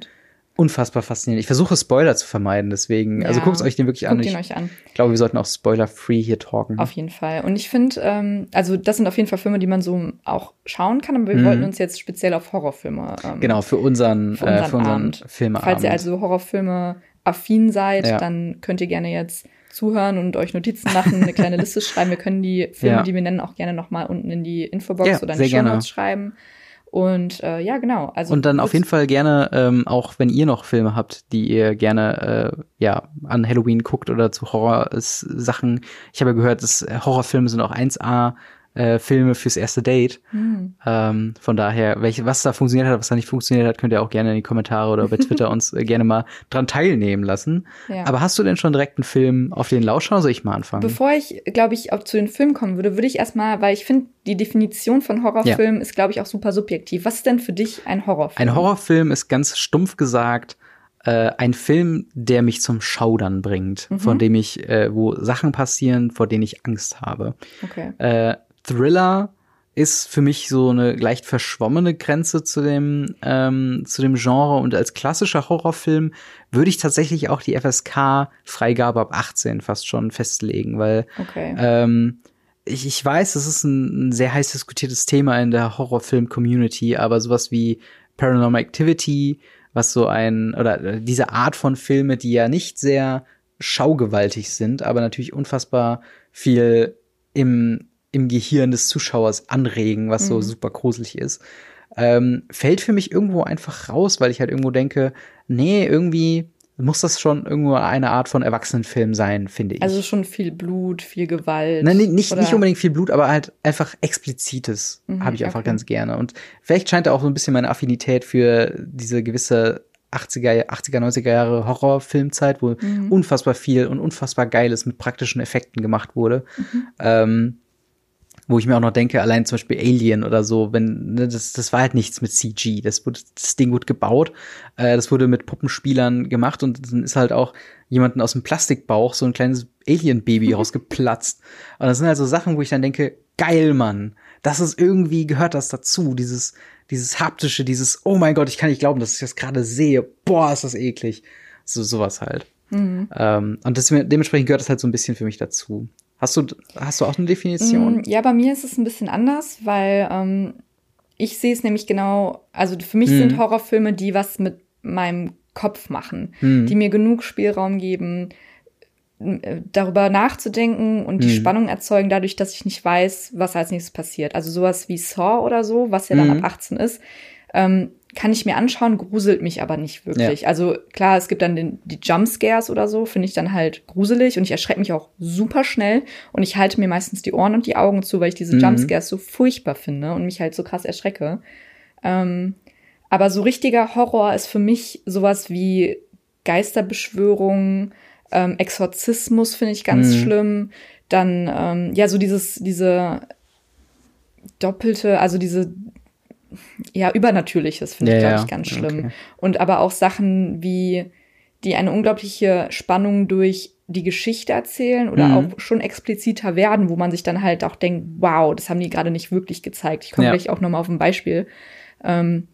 Speaker 2: unfassbar faszinierend. Ich versuche Spoiler zu vermeiden, deswegen, also ja, also guckt euch den wirklich an.
Speaker 1: Guckt ihn euch an.
Speaker 2: Ich glaube, wir sollten auch spoiler-free hier talken.
Speaker 1: Auf jeden Fall. Und ich finde, ähm, also das sind auf jeden Fall Filme, die man so auch schauen kann, aber wir mhm. wollten uns jetzt speziell auf Horrorfilme. Ähm,
Speaker 2: genau, für unseren, für unseren, äh, für unseren Filmeabend.
Speaker 1: Falls ihr also Horrorfilme affin seid, ja. dann könnt ihr gerne jetzt zuhören und euch Notizen machen, eine kleine <laughs> Liste schreiben. Wir können die Filme, ja. die wir nennen, auch gerne nochmal unten in die Infobox oder in die Show Notes schreiben. Und äh, ja, genau. Also
Speaker 2: und dann auf jeden Fall gerne, ähm, auch wenn ihr noch Filme habt, die ihr gerne äh, ja an Halloween guckt oder zu Horror-Sachen. Ich habe ja gehört, dass Horrorfilme sind auch 1A äh, Filme fürs erste Date. Mhm. Ähm, von daher, welche, was da funktioniert hat, was da nicht funktioniert hat, könnt ihr auch gerne in die Kommentare oder bei Twitter <laughs> uns äh, gerne mal dran teilnehmen lassen. Ja. Aber hast du denn schon direkt einen Film auf den Lauschau? Soll ich mal anfangen?
Speaker 1: Bevor ich, glaube ich, auch zu den Filmen kommen würde, würde ich erstmal, weil ich finde, die Definition von Horrorfilm ja. ist, glaube ich, auch super subjektiv. Was ist denn für dich ein Horrorfilm?
Speaker 2: Ein Horrorfilm ist ganz stumpf gesagt äh, ein Film, der mich zum Schaudern bringt, mhm. von dem ich, äh, wo Sachen passieren, vor denen ich Angst habe. Okay. Äh, Thriller ist für mich so eine leicht verschwommene Grenze zu dem ähm, zu dem Genre und als klassischer Horrorfilm würde ich tatsächlich auch die FSK Freigabe ab 18 fast schon festlegen, weil okay. ähm, ich, ich weiß, das ist ein, ein sehr heiß diskutiertes Thema in der Horrorfilm-Community, aber sowas wie Paranormal Activity, was so ein, oder diese Art von Filme, die ja nicht sehr schaugewaltig sind, aber natürlich unfassbar viel im, im Gehirn des Zuschauers anregen, was mhm. so super gruselig ist, ähm, fällt für mich irgendwo einfach raus, weil ich halt irgendwo denke, nee, irgendwie muss das schon irgendwo eine Art von Erwachsenenfilm sein, finde ich.
Speaker 1: Also schon viel Blut, viel Gewalt.
Speaker 2: Nein, nicht, nicht unbedingt viel Blut, aber halt einfach explizites mhm, habe ich einfach okay. ganz gerne. Und vielleicht scheint da auch so ein bisschen meine Affinität für diese gewisse 80er, 80er, 90er Jahre Horrorfilmzeit, wo mhm. unfassbar viel und unfassbar Geiles mit praktischen Effekten gemacht wurde. Mhm. Ähm, wo ich mir auch noch denke, allein zum Beispiel Alien oder so, wenn, ne, das, das war halt nichts mit CG. Das wurde, das Ding wurde gebaut, äh, das wurde mit Puppenspielern gemacht und dann ist halt auch jemanden aus dem Plastikbauch so ein kleines Alien-Baby rausgeplatzt. Und das sind halt so Sachen, wo ich dann denke, geil, Mann. Das ist irgendwie, gehört das dazu, dieses, dieses haptische, dieses, oh mein Gott, ich kann nicht glauben, dass ich das gerade sehe. Boah, ist das eklig. So, sowas halt. Mhm. Ähm, und das, dementsprechend gehört das halt so ein bisschen für mich dazu. Hast du, hast du auch eine Definition?
Speaker 1: Mm, ja, bei mir ist es ein bisschen anders, weil ähm, ich sehe es nämlich genau, also für mich hm. sind Horrorfilme, die was mit meinem Kopf machen, hm. die mir genug Spielraum geben, äh, darüber nachzudenken und die. Spannung erzeugen, dadurch, dass ich nicht weiß, was als nächstes passiert. Also sowas wie Saw oder so, was ja dann ab 18 ist. Ähm, kann ich mir anschauen, gruselt mich aber nicht wirklich. Ja. Also klar, es gibt dann den, die Jumpscares oder so, finde ich dann halt gruselig und ich erschrecke mich auch super schnell und ich halte mir meistens die Ohren und die Augen zu, weil ich diese mhm. Jumpscares so furchtbar finde und mich halt so krass erschrecke. Ähm, aber so richtiger Horror ist für mich sowas wie Geisterbeschwörung, ähm, Exorzismus finde ich ganz mhm. schlimm. Dann, ähm, ja, so dieses, diese doppelte, also diese ja, Übernatürliches finde ja, ich, glaube ich, ganz schlimm. Okay. Und aber auch Sachen wie, die eine unglaubliche Spannung durch die Geschichte erzählen oder mhm. auch schon expliziter werden, wo man sich dann halt auch denkt, wow, das haben die gerade nicht wirklich gezeigt. Ich komme ja. gleich auch nochmal auf ein Beispiel. Ähm,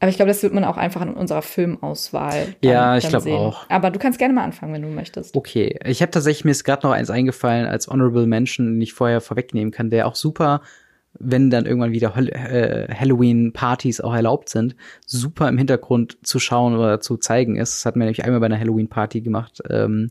Speaker 1: aber ich glaube, das wird man auch einfach in unserer Filmauswahl.
Speaker 2: Dann, ja, ich glaube auch.
Speaker 1: Aber du kannst gerne mal anfangen, wenn du möchtest.
Speaker 2: Okay, ich habe tatsächlich mir ist gerade noch eins eingefallen als Honorable Mention, den ich vorher vorwegnehmen kann, der auch super wenn dann irgendwann wieder äh, Halloween-Partys auch erlaubt sind, super im Hintergrund zu schauen oder zu zeigen ist. Das hat mir nämlich einmal bei einer Halloween-Party gemacht. Ähm,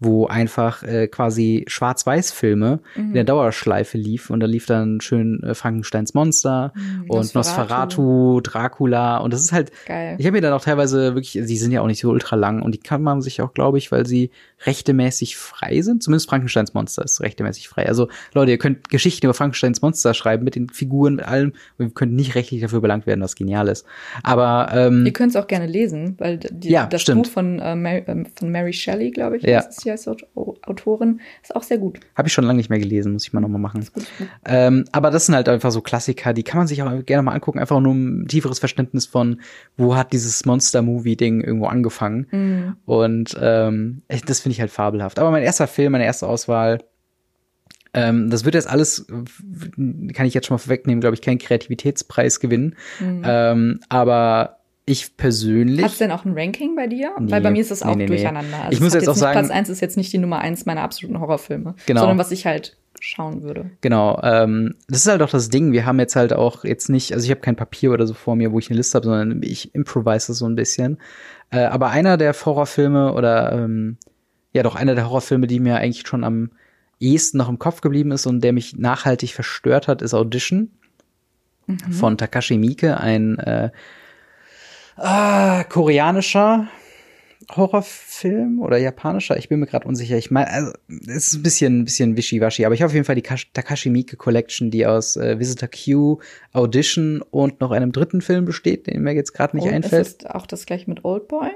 Speaker 2: wo einfach äh, quasi Schwarz-Weiß-Filme mhm. in der Dauerschleife lief und da lief dann schön äh, Frankensteins Monster mhm, und Nosferatu. Nosferatu, Dracula und das ist halt, Geil. ich habe mir dann auch teilweise wirklich, die sind ja auch nicht so ultra lang und die kann man sich auch, glaube ich, weil sie rechtemäßig frei sind, zumindest Frankensteins Monster ist rechtemäßig frei. Also Leute, ihr könnt Geschichten über Frankensteins Monster schreiben mit den Figuren, mit allem und ihr könnt nicht rechtlich dafür belangt werden, was genial ist. Aber ähm,
Speaker 1: ihr könnt es auch gerne lesen, weil die, ja, das stimmt. Buch von, äh, Mary, äh, von Mary Shelley, glaube ich,
Speaker 2: ja.
Speaker 1: ist sie als Autorin. Ist auch sehr gut.
Speaker 2: Habe ich schon lange nicht mehr gelesen, muss ich mal nochmal machen. Ähm, aber das sind halt einfach so Klassiker, die kann man sich auch gerne mal angucken, einfach nur um ein tieferes Verständnis von, wo hat dieses Monster-Movie-Ding irgendwo angefangen. Mhm. Und ähm, das finde ich halt fabelhaft. Aber mein erster Film, meine erste Auswahl, ähm, das wird jetzt alles, kann ich jetzt schon mal vorwegnehmen, glaube ich, keinen Kreativitätspreis gewinnen. Mhm. Ähm, aber ich persönlich.
Speaker 1: Hast du denn auch ein Ranking bei dir? Nee, Weil bei mir ist das auch nee, nee, durcheinander. Also
Speaker 2: ich muss jetzt, auch sagen.
Speaker 1: Platz 1 ist jetzt nicht die Nummer 1 meiner absoluten Horrorfilme. Genau. Sondern was ich halt schauen würde.
Speaker 2: Genau. Ähm, das ist halt auch das Ding. Wir haben jetzt halt auch jetzt nicht, also ich habe kein Papier oder so vor mir, wo ich eine Liste habe, sondern ich improvise so ein bisschen. Äh, aber einer der Horrorfilme oder ähm, ja doch einer der Horrorfilme, die mir eigentlich schon am ehesten noch im Kopf geblieben ist und der mich nachhaltig verstört hat, ist Audition mhm. von Takashi Miike, ein äh, äh, koreanischer Horrorfilm oder japanischer, ich bin mir gerade unsicher. Ich meine, also, es ist ein bisschen, ein bisschen wischiwaschi, aber ich habe auf jeden Fall die Takashi Miike Collection, die aus äh, Visitor Q, Audition und noch einem dritten Film besteht, den mir jetzt gerade nicht Old, einfällt. Ist
Speaker 1: das auch das gleiche mit Oldboy?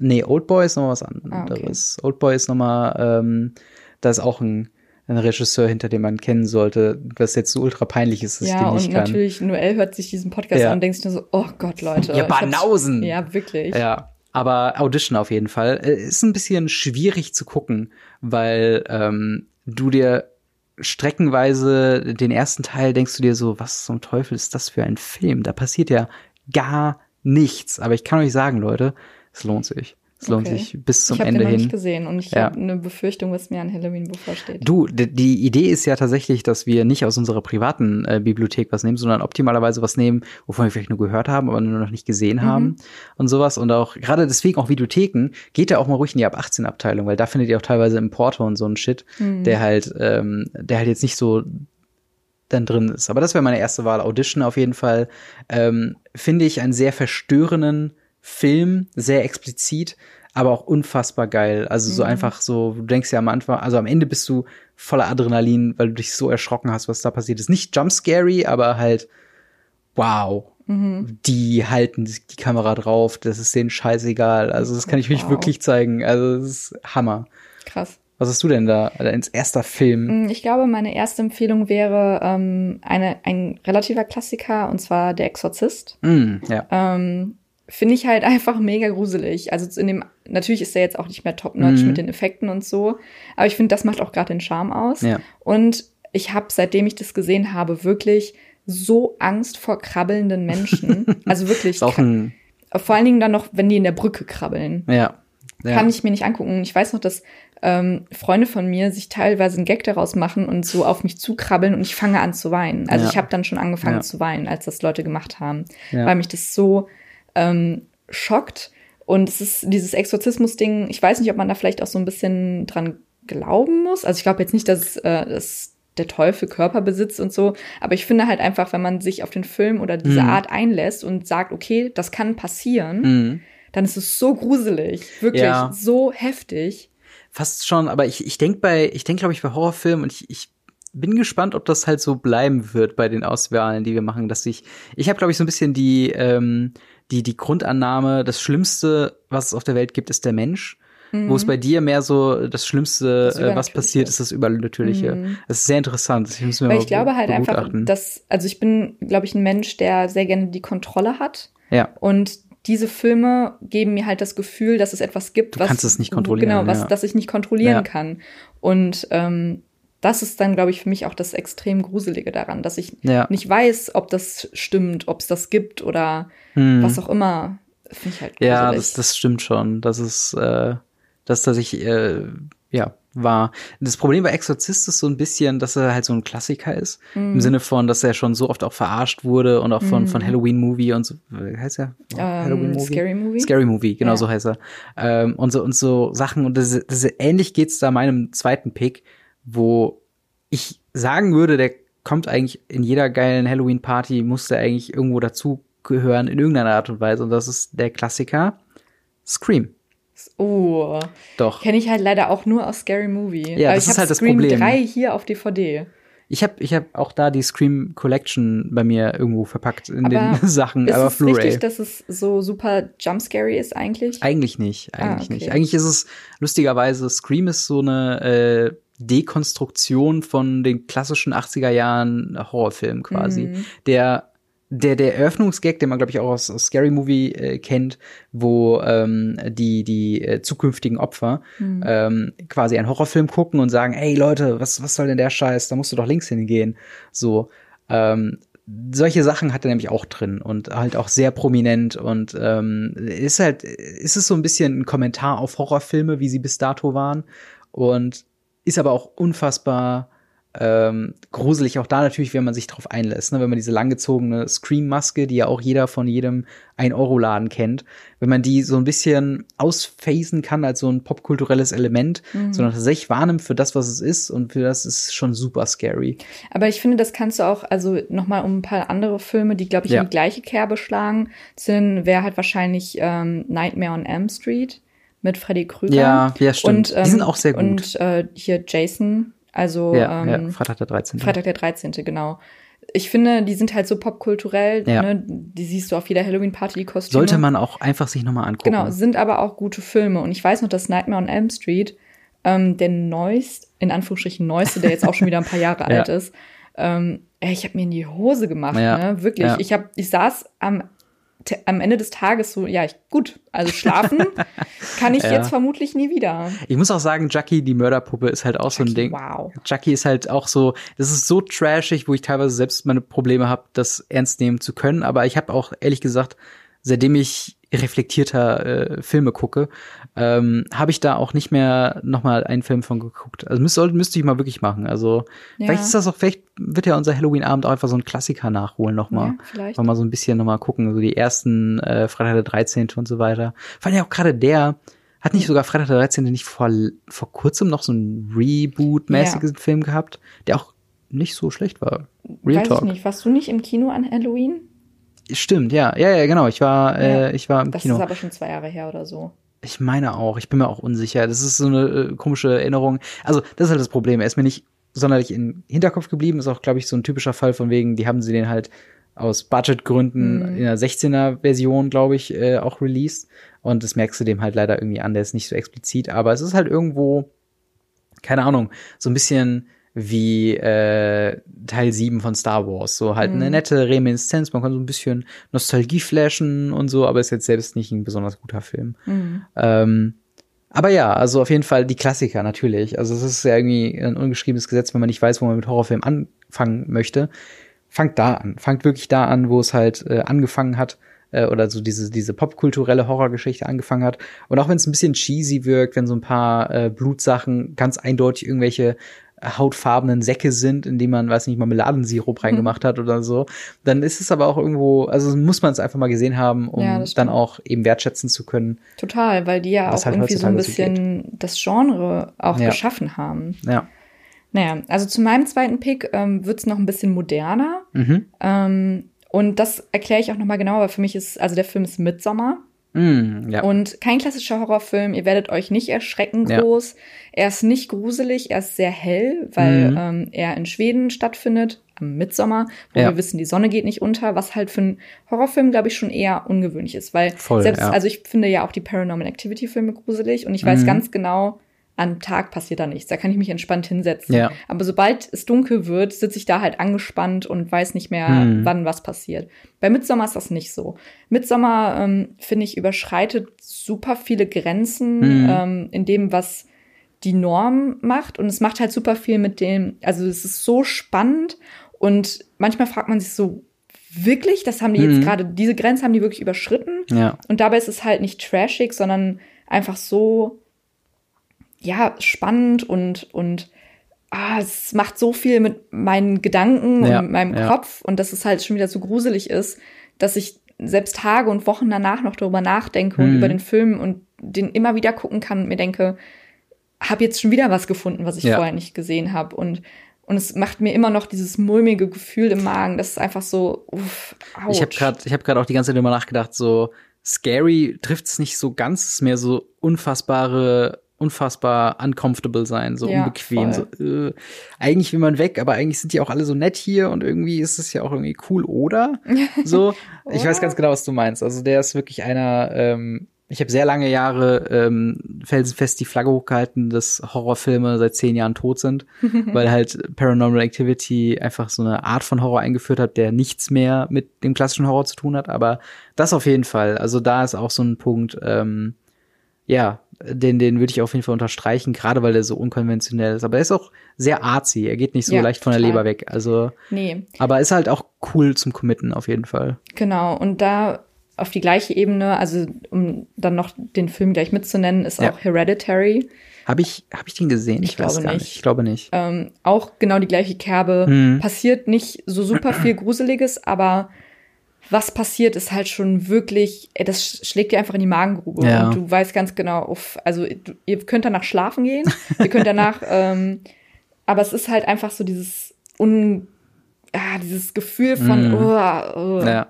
Speaker 2: Nee, Oldboy ist noch was anderes. Ah, okay. Oldboy ist noch mal, ähm, da ist auch ein ein Regisseur, hinter dem man kennen sollte, was jetzt so ultra peinlich ist, dass ja, ich den nicht kann. Ja, und
Speaker 1: natürlich, Noel hört sich diesen Podcast ja. an und denkst nur so, oh Gott, Leute.
Speaker 2: Ja, Banausen.
Speaker 1: Ja, wirklich.
Speaker 2: Ja, aber Audition auf jeden Fall. Äh, ist ein bisschen schwierig zu gucken, weil ähm, du dir streckenweise den ersten Teil denkst du dir so, was zum Teufel ist das für ein Film? Da passiert ja gar nichts. Aber ich kann euch sagen, Leute, es lohnt sich. Es lohnt okay. sich bis zum
Speaker 1: ich
Speaker 2: Ende hin. Ich habe
Speaker 1: nicht gesehen und ich ja. habe eine Befürchtung, was mir an Halloween bevorsteht.
Speaker 2: Du, die Idee ist ja tatsächlich, dass wir nicht aus unserer privaten äh, Bibliothek was nehmen, sondern optimalerweise was nehmen, wovon wir vielleicht nur gehört haben, aber nur noch nicht gesehen mhm. haben und sowas. Und auch gerade deswegen auch Videotheken, geht ja auch mal ruhig in die ab 18 Abteilung, weil da findet ihr auch teilweise Importe und so ein Shit, mhm. der halt, ähm, der halt jetzt nicht so dann drin ist. Aber das wäre meine erste Wahl. Audition auf jeden Fall. Ähm, Finde ich einen sehr verstörenden Film, sehr explizit, aber auch unfassbar geil. Also so mhm. einfach so, du denkst ja am Anfang, also am Ende bist du voller Adrenalin, weil du dich so erschrocken hast, was da passiert ist. Nicht jumpscary, aber halt, wow. Mhm. Die halten die Kamera drauf, das ist denen scheißegal. Also das kann ich mich wow. wirklich zeigen. Also das ist Hammer.
Speaker 1: Krass.
Speaker 2: Was hast du denn da als erster Film?
Speaker 1: Mm, ich glaube, meine erste Empfehlung wäre ähm, eine, ein relativer Klassiker, und zwar Der Exorzist.
Speaker 2: Mm, ja.
Speaker 1: Ähm, finde ich halt <laughs> einfach mega gruselig. Also in dem, natürlich ist er jetzt auch nicht mehr top-notch mhm. mit den Effekten und so, aber ich finde, das macht auch gerade den Charme aus.
Speaker 2: Ja.
Speaker 1: Und ich habe, seitdem ich das gesehen habe, wirklich so Angst vor krabbelnden Menschen. <laughs> also wirklich. vor allen Dingen dann noch, wenn die in der Brücke krabbeln.
Speaker 2: Ja. ja.
Speaker 1: Kann ich mir nicht angucken. Ich weiß noch, dass ähm, Freunde von mir sich teilweise einen Gag daraus machen und so auf mich zukrabbeln und ich fange an zu weinen. Also ja. ich habe dann schon angefangen ja. zu weinen, als das Leute gemacht haben, weil mich das so ähm, schockt. Und es ist dieses Exorzismus-Ding, ich weiß nicht, ob man da vielleicht auch so ein bisschen dran glauben muss. Also ich glaube jetzt nicht, dass, äh, dass der Teufel Körper besitzt und so. Aber ich finde halt einfach, wenn man sich auf den Film oder diese mhm. Art einlässt und sagt, okay, das kann passieren, mhm. dann ist es so gruselig, wirklich ja. so heftig.
Speaker 2: Fast schon, aber ich, ich denke bei, ich denke, glaube ich, bei Horrorfilmen und ich, ich bin gespannt, ob das halt so bleiben wird bei den Auswahlen, die wir machen, dass ich, ich habe, glaube ich, so ein bisschen die, ähm, die, die Grundannahme, das Schlimmste, was es auf der Welt gibt, ist der Mensch. Mhm. Wo es bei dir mehr so das Schlimmste, das äh, was passiert, ist das Übernatürliche. Mhm. Das ist sehr interessant.
Speaker 1: Ich, muss mir Weil ich glaube halt einfach, dass, also ich bin, glaube ich, ein Mensch, der sehr gerne die Kontrolle hat.
Speaker 2: Ja.
Speaker 1: Und diese Filme geben mir halt das Gefühl, dass es etwas gibt,
Speaker 2: du
Speaker 1: was
Speaker 2: kannst es nicht kontrollieren,
Speaker 1: genau, was,
Speaker 2: ja.
Speaker 1: das ich nicht kontrollieren ja. kann. Und ähm, das ist dann, glaube ich, für mich auch das extrem Gruselige daran, dass ich ja. nicht weiß, ob das stimmt, ob es das gibt oder hm. was auch immer. Finde ich halt gruselig.
Speaker 2: Ja, das, das stimmt schon. Das ist, äh, das tatsächlich, äh, ja, war. Das Problem bei Exorzist ist so ein bisschen, dass er halt so ein Klassiker ist. Mm. Im Sinne von, dass er schon so oft auch verarscht wurde und auch von, mm. von Halloween Movie und so, wie heißt er?
Speaker 1: Um, ähm, Halloween Movie? Scary Movie?
Speaker 2: Scary Movie, genau ja. so heißt er. Ähm, und so, und so Sachen. Und das, das, ähnlich geht's da meinem zweiten Pick wo ich sagen würde, der kommt eigentlich in jeder geilen Halloween-Party, muss der eigentlich irgendwo dazugehören in irgendeiner Art und Weise. Und das ist der Klassiker Scream.
Speaker 1: Oh.
Speaker 2: Doch.
Speaker 1: Kenne ich halt leider auch nur aus Scary Movie.
Speaker 2: Ja, Aber das ist halt das Scream Problem.
Speaker 1: 3 hier auf DVD.
Speaker 2: Ich habe ich hab auch da die Scream Collection bei mir irgendwo verpackt in aber den <laughs> Sachen, aber
Speaker 1: Blu-ray. Ist es richtig, dass es so super jumpscary ist eigentlich?
Speaker 2: Eigentlich nicht, eigentlich ah, okay. nicht. Eigentlich ist es lustigerweise Scream ist so eine äh, Dekonstruktion von den klassischen 80er Jahren Horrorfilm quasi, mhm. der der der Eröffnungsgag, den man glaube ich auch aus, aus Scary Movie äh, kennt, wo ähm, die die äh, zukünftigen Opfer mhm. ähm, quasi einen Horrorfilm gucken und sagen, ey Leute, was was soll denn der Scheiß? Da musst du doch links hingehen. So ähm, solche Sachen hat er nämlich auch drin und halt auch sehr prominent und ähm, ist halt ist es so ein bisschen ein Kommentar auf Horrorfilme, wie sie bis dato waren und ist aber auch unfassbar ähm, gruselig, auch da natürlich, wenn man sich drauf einlässt, ne? wenn man diese langgezogene Scream-Maske, die ja auch jeder von jedem 1-Euro-Laden kennt, wenn man die so ein bisschen ausphasen kann als so ein popkulturelles Element, mhm. sondern tatsächlich wahrnimmt für das, was es ist und für das ist schon super scary.
Speaker 1: Aber ich finde, das kannst du auch, also nochmal um ein paar andere Filme, die, glaube ich, ja. in die gleiche Kerbe schlagen, sind, wäre halt wahrscheinlich ähm, Nightmare on Elm Street. Mit Freddy Krüger.
Speaker 2: Ja, ja, stimmt.
Speaker 1: Und, ähm,
Speaker 2: die sind auch sehr gut.
Speaker 1: Und äh, hier Jason, also
Speaker 2: ja,
Speaker 1: ähm,
Speaker 2: ja, Freitag der 13.
Speaker 1: Freitag der 13., genau. Ich finde, die sind halt so popkulturell,
Speaker 2: Ja.
Speaker 1: ne? die siehst du auf jeder Halloween-Party, die Kostüme.
Speaker 2: Sollte man auch einfach sich nochmal angucken.
Speaker 1: Genau, sind aber auch gute Filme. Und ich weiß noch, dass Nightmare on Elm Street, ähm, der neueste, in Anführungsstrichen neueste, der jetzt auch schon wieder ein paar Jahre <laughs>
Speaker 2: Ja.
Speaker 1: alt ist, ähm, ich habe mir in die Hose gemacht,
Speaker 2: Ja.
Speaker 1: ne? Wirklich.
Speaker 2: Ja.
Speaker 1: Ich hab, ich saß am, am Ende des Tages so, ja, ich, gut, also schlafen <laughs> kann ich
Speaker 2: Ja.
Speaker 1: jetzt vermutlich nie wieder.
Speaker 2: Ich muss auch sagen, Jackie, die Mörderpuppe, ist halt auch so ein Ding.
Speaker 1: Wow.
Speaker 2: Jackie ist halt auch so, das ist so trashig, wo ich teilweise selbst meine Probleme habe, das ernst nehmen zu können. Aber ich habe auch ehrlich gesagt, seitdem ich reflektierter äh, Filme gucke, ähm, habe ich da auch nicht mehr noch mal einen Film von geguckt. Also müsste, müsste ich mal wirklich machen. Also
Speaker 1: Ja.
Speaker 2: vielleicht ist das auch, vielleicht wird ja unser Halloween-Abend auch einfach so ein Klassiker nachholen noch mal.
Speaker 1: Ja, vielleicht.
Speaker 2: Mal, so ein bisschen noch mal gucken, so die ersten äh, Freitag der 13. und so weiter. Fand ja auch gerade der, hat nicht sogar Freitag der 13. nicht vor, vor kurzem noch so ein Reboot-mäßiges Film gehabt, der auch nicht so schlecht war. Real
Speaker 1: Weiß
Speaker 2: Talk.
Speaker 1: ich nicht. Warst du nicht im Kino an Halloween?
Speaker 2: Stimmt, ja, ja, ja, genau. Ich war,
Speaker 1: Ja.
Speaker 2: äh, ich war im
Speaker 1: Das
Speaker 2: Kino.
Speaker 1: ist aber schon zwei Jahre her oder so.
Speaker 2: Ich meine auch. Ich bin mir auch unsicher. Das ist so eine äh, komische Erinnerung. Also, das ist halt das Problem. Er ist mir nicht sonderlich im Hinterkopf geblieben. Ist auch, glaube ich, so ein typischer Fall von wegen, die haben sie den halt aus Budgetgründen
Speaker 1: Mhm.
Speaker 2: in der 16er Version, glaube ich, äh, auch released. Und das merkst du dem halt leider irgendwie an. Der ist nicht so explizit. Aber es ist halt irgendwo, keine Ahnung, so ein bisschen wie äh, Teil 7 von Star Wars. So halt eine
Speaker 1: Mhm.
Speaker 2: nette Reminiszenz. Man kann so ein bisschen Nostalgie flashen und so, aber ist jetzt selbst nicht ein besonders guter Film.
Speaker 1: Mhm.
Speaker 2: Ähm, aber ja, also auf jeden Fall die Klassiker natürlich. Also es ist ja irgendwie ein ungeschriebenes Gesetz, wenn man nicht weiß, wo man mit Horrorfilmen anfangen möchte. Fangt da an. Fangt wirklich da an, wo es halt äh, angefangen hat. Äh, oder so diese, diese popkulturelle Horrorgeschichte angefangen hat. Und auch wenn es ein bisschen cheesy wirkt, wenn so ein paar äh, Blutsachen ganz eindeutig irgendwelche hautfarbenen Säcke sind, in die man, weiß nicht, Marmeladensirup reingemacht hat oder so, dann ist es aber auch irgendwo, also muss man es einfach mal gesehen haben, um
Speaker 1: Ja,
Speaker 2: dann auch eben wertschätzen zu können.
Speaker 1: Total, weil die ja auch
Speaker 2: halt
Speaker 1: irgendwie so ein bisschen das Genre auch
Speaker 2: Ja.
Speaker 1: geschaffen haben.
Speaker 2: Ja.
Speaker 1: Naja, also zu meinem zweiten Pick ähm, wird's noch ein bisschen moderner.
Speaker 2: Mhm.
Speaker 1: Ähm, und das erkläre ich auch noch mal genauer, weil für mich ist, also der Film ist Midsommar.
Speaker 2: Mm, ja.
Speaker 1: Und kein klassischer Horrorfilm, ihr werdet euch nicht erschrecken
Speaker 2: Ja.
Speaker 1: groß. Er ist nicht gruselig, er ist sehr hell, weil
Speaker 2: Mhm.
Speaker 1: ähm, er in Schweden stattfindet, am Mitsommer, wo
Speaker 2: Ja.
Speaker 1: wir wissen, die Sonne geht nicht unter, was halt für einen Horrorfilm, glaube ich, schon eher ungewöhnlich ist. Weil
Speaker 2: Voll,
Speaker 1: selbst,
Speaker 2: ja.
Speaker 1: also ich finde ja auch die Paranormal Activity-Filme gruselig und ich weiß
Speaker 2: Mhm.
Speaker 1: ganz genau, am Tag passiert da nichts. Da kann ich mich entspannt hinsetzen.
Speaker 2: Ja.
Speaker 1: Aber sobald es dunkel wird, sitze ich da halt angespannt und weiß nicht mehr,
Speaker 2: Mhm.
Speaker 1: wann was passiert. Bei Midsommar ist das nicht so. Midsommar, ähm, finde ich, überschreitet super viele Grenzen
Speaker 2: Mhm.
Speaker 1: ähm, in dem, was die Norm macht. Und es macht halt super viel mit dem, also es ist so spannend und manchmal fragt man sich so, wirklich, das haben die
Speaker 2: Mhm.
Speaker 1: jetzt gerade, diese Grenze haben die wirklich überschritten.
Speaker 2: Ja.
Speaker 1: Und dabei ist es halt nicht trashig, sondern einfach so, ja, spannend und, und ah, es macht so viel mit meinen Gedanken
Speaker 2: Ja,
Speaker 1: und meinem
Speaker 2: ja.
Speaker 1: Kopf und dass es halt schon wieder so gruselig ist, dass ich selbst Tage und Wochen danach noch darüber nachdenke und
Speaker 2: Mhm.
Speaker 1: über den Film und den immer wieder gucken kann und mir denke, habe jetzt schon wieder was gefunden, was ich
Speaker 2: Ja.
Speaker 1: vorher nicht gesehen habe und und es macht mir immer noch dieses mulmige Gefühl im Magen. Das ist einfach so, uff, ouch.
Speaker 2: Ich habe gerade gerade auch die ganze Zeit immer nachgedacht, so scary trifft's nicht so ganz, es ist mehr so unfassbare unfassbar uncomfortable sein, so
Speaker 1: Ja,
Speaker 2: unbequem,
Speaker 1: voll.
Speaker 2: so äh, eigentlich will man weg, aber eigentlich sind die auch alle so nett hier und irgendwie ist es ja auch irgendwie cool, oder? <laughs> So, ich weiß
Speaker 1: Oder?
Speaker 2: ganz genau, was du meinst. Also der ist wirklich einer ähm, ich habe sehr lange Jahre ähm, felsenfest die Flagge hochgehalten, dass Horrorfilme seit zehn Jahren tot sind, <laughs> weil halt Paranormal Activity einfach so eine Art von Horror eingeführt hat, der nichts mehr mit dem klassischen Horror zu tun hat. Aber das auf jeden Fall. Also da ist auch so ein Punkt, ähm, ja, den, den würde ich auf jeden Fall unterstreichen, gerade weil der so unkonventionell ist. Aber er ist auch sehr artsy. Er geht nicht so
Speaker 1: Ja,
Speaker 2: leicht von der
Speaker 1: total.
Speaker 2: Leber weg. Also,
Speaker 1: Nee,
Speaker 2: aber ist halt auch cool zum Committen auf jeden Fall.
Speaker 1: Genau, und da auf die gleiche Ebene, also um dann noch den Film gleich mitzunennen, ist
Speaker 2: Ja.
Speaker 1: auch Hereditary.
Speaker 2: Habe ich, hab ich den gesehen?
Speaker 1: Ich
Speaker 2: weiß
Speaker 1: glaube
Speaker 2: gar
Speaker 1: nicht.
Speaker 2: nicht. Ich glaube nicht.
Speaker 1: Ähm, auch genau die gleiche Kerbe.
Speaker 2: Mhm.
Speaker 1: Passiert nicht so super <clears throat> viel Gruseliges, aber was passiert, ist halt schon wirklich, ey, das sch- schlägt dir einfach in die Magengrube.
Speaker 2: Ja.
Speaker 1: Und du weißt ganz genau, uff, also ihr könnt danach schlafen gehen, ihr könnt danach, <laughs> ähm, aber es ist halt einfach so dieses un, ah, dieses Gefühl von, mm. oh, oh.
Speaker 2: Ja.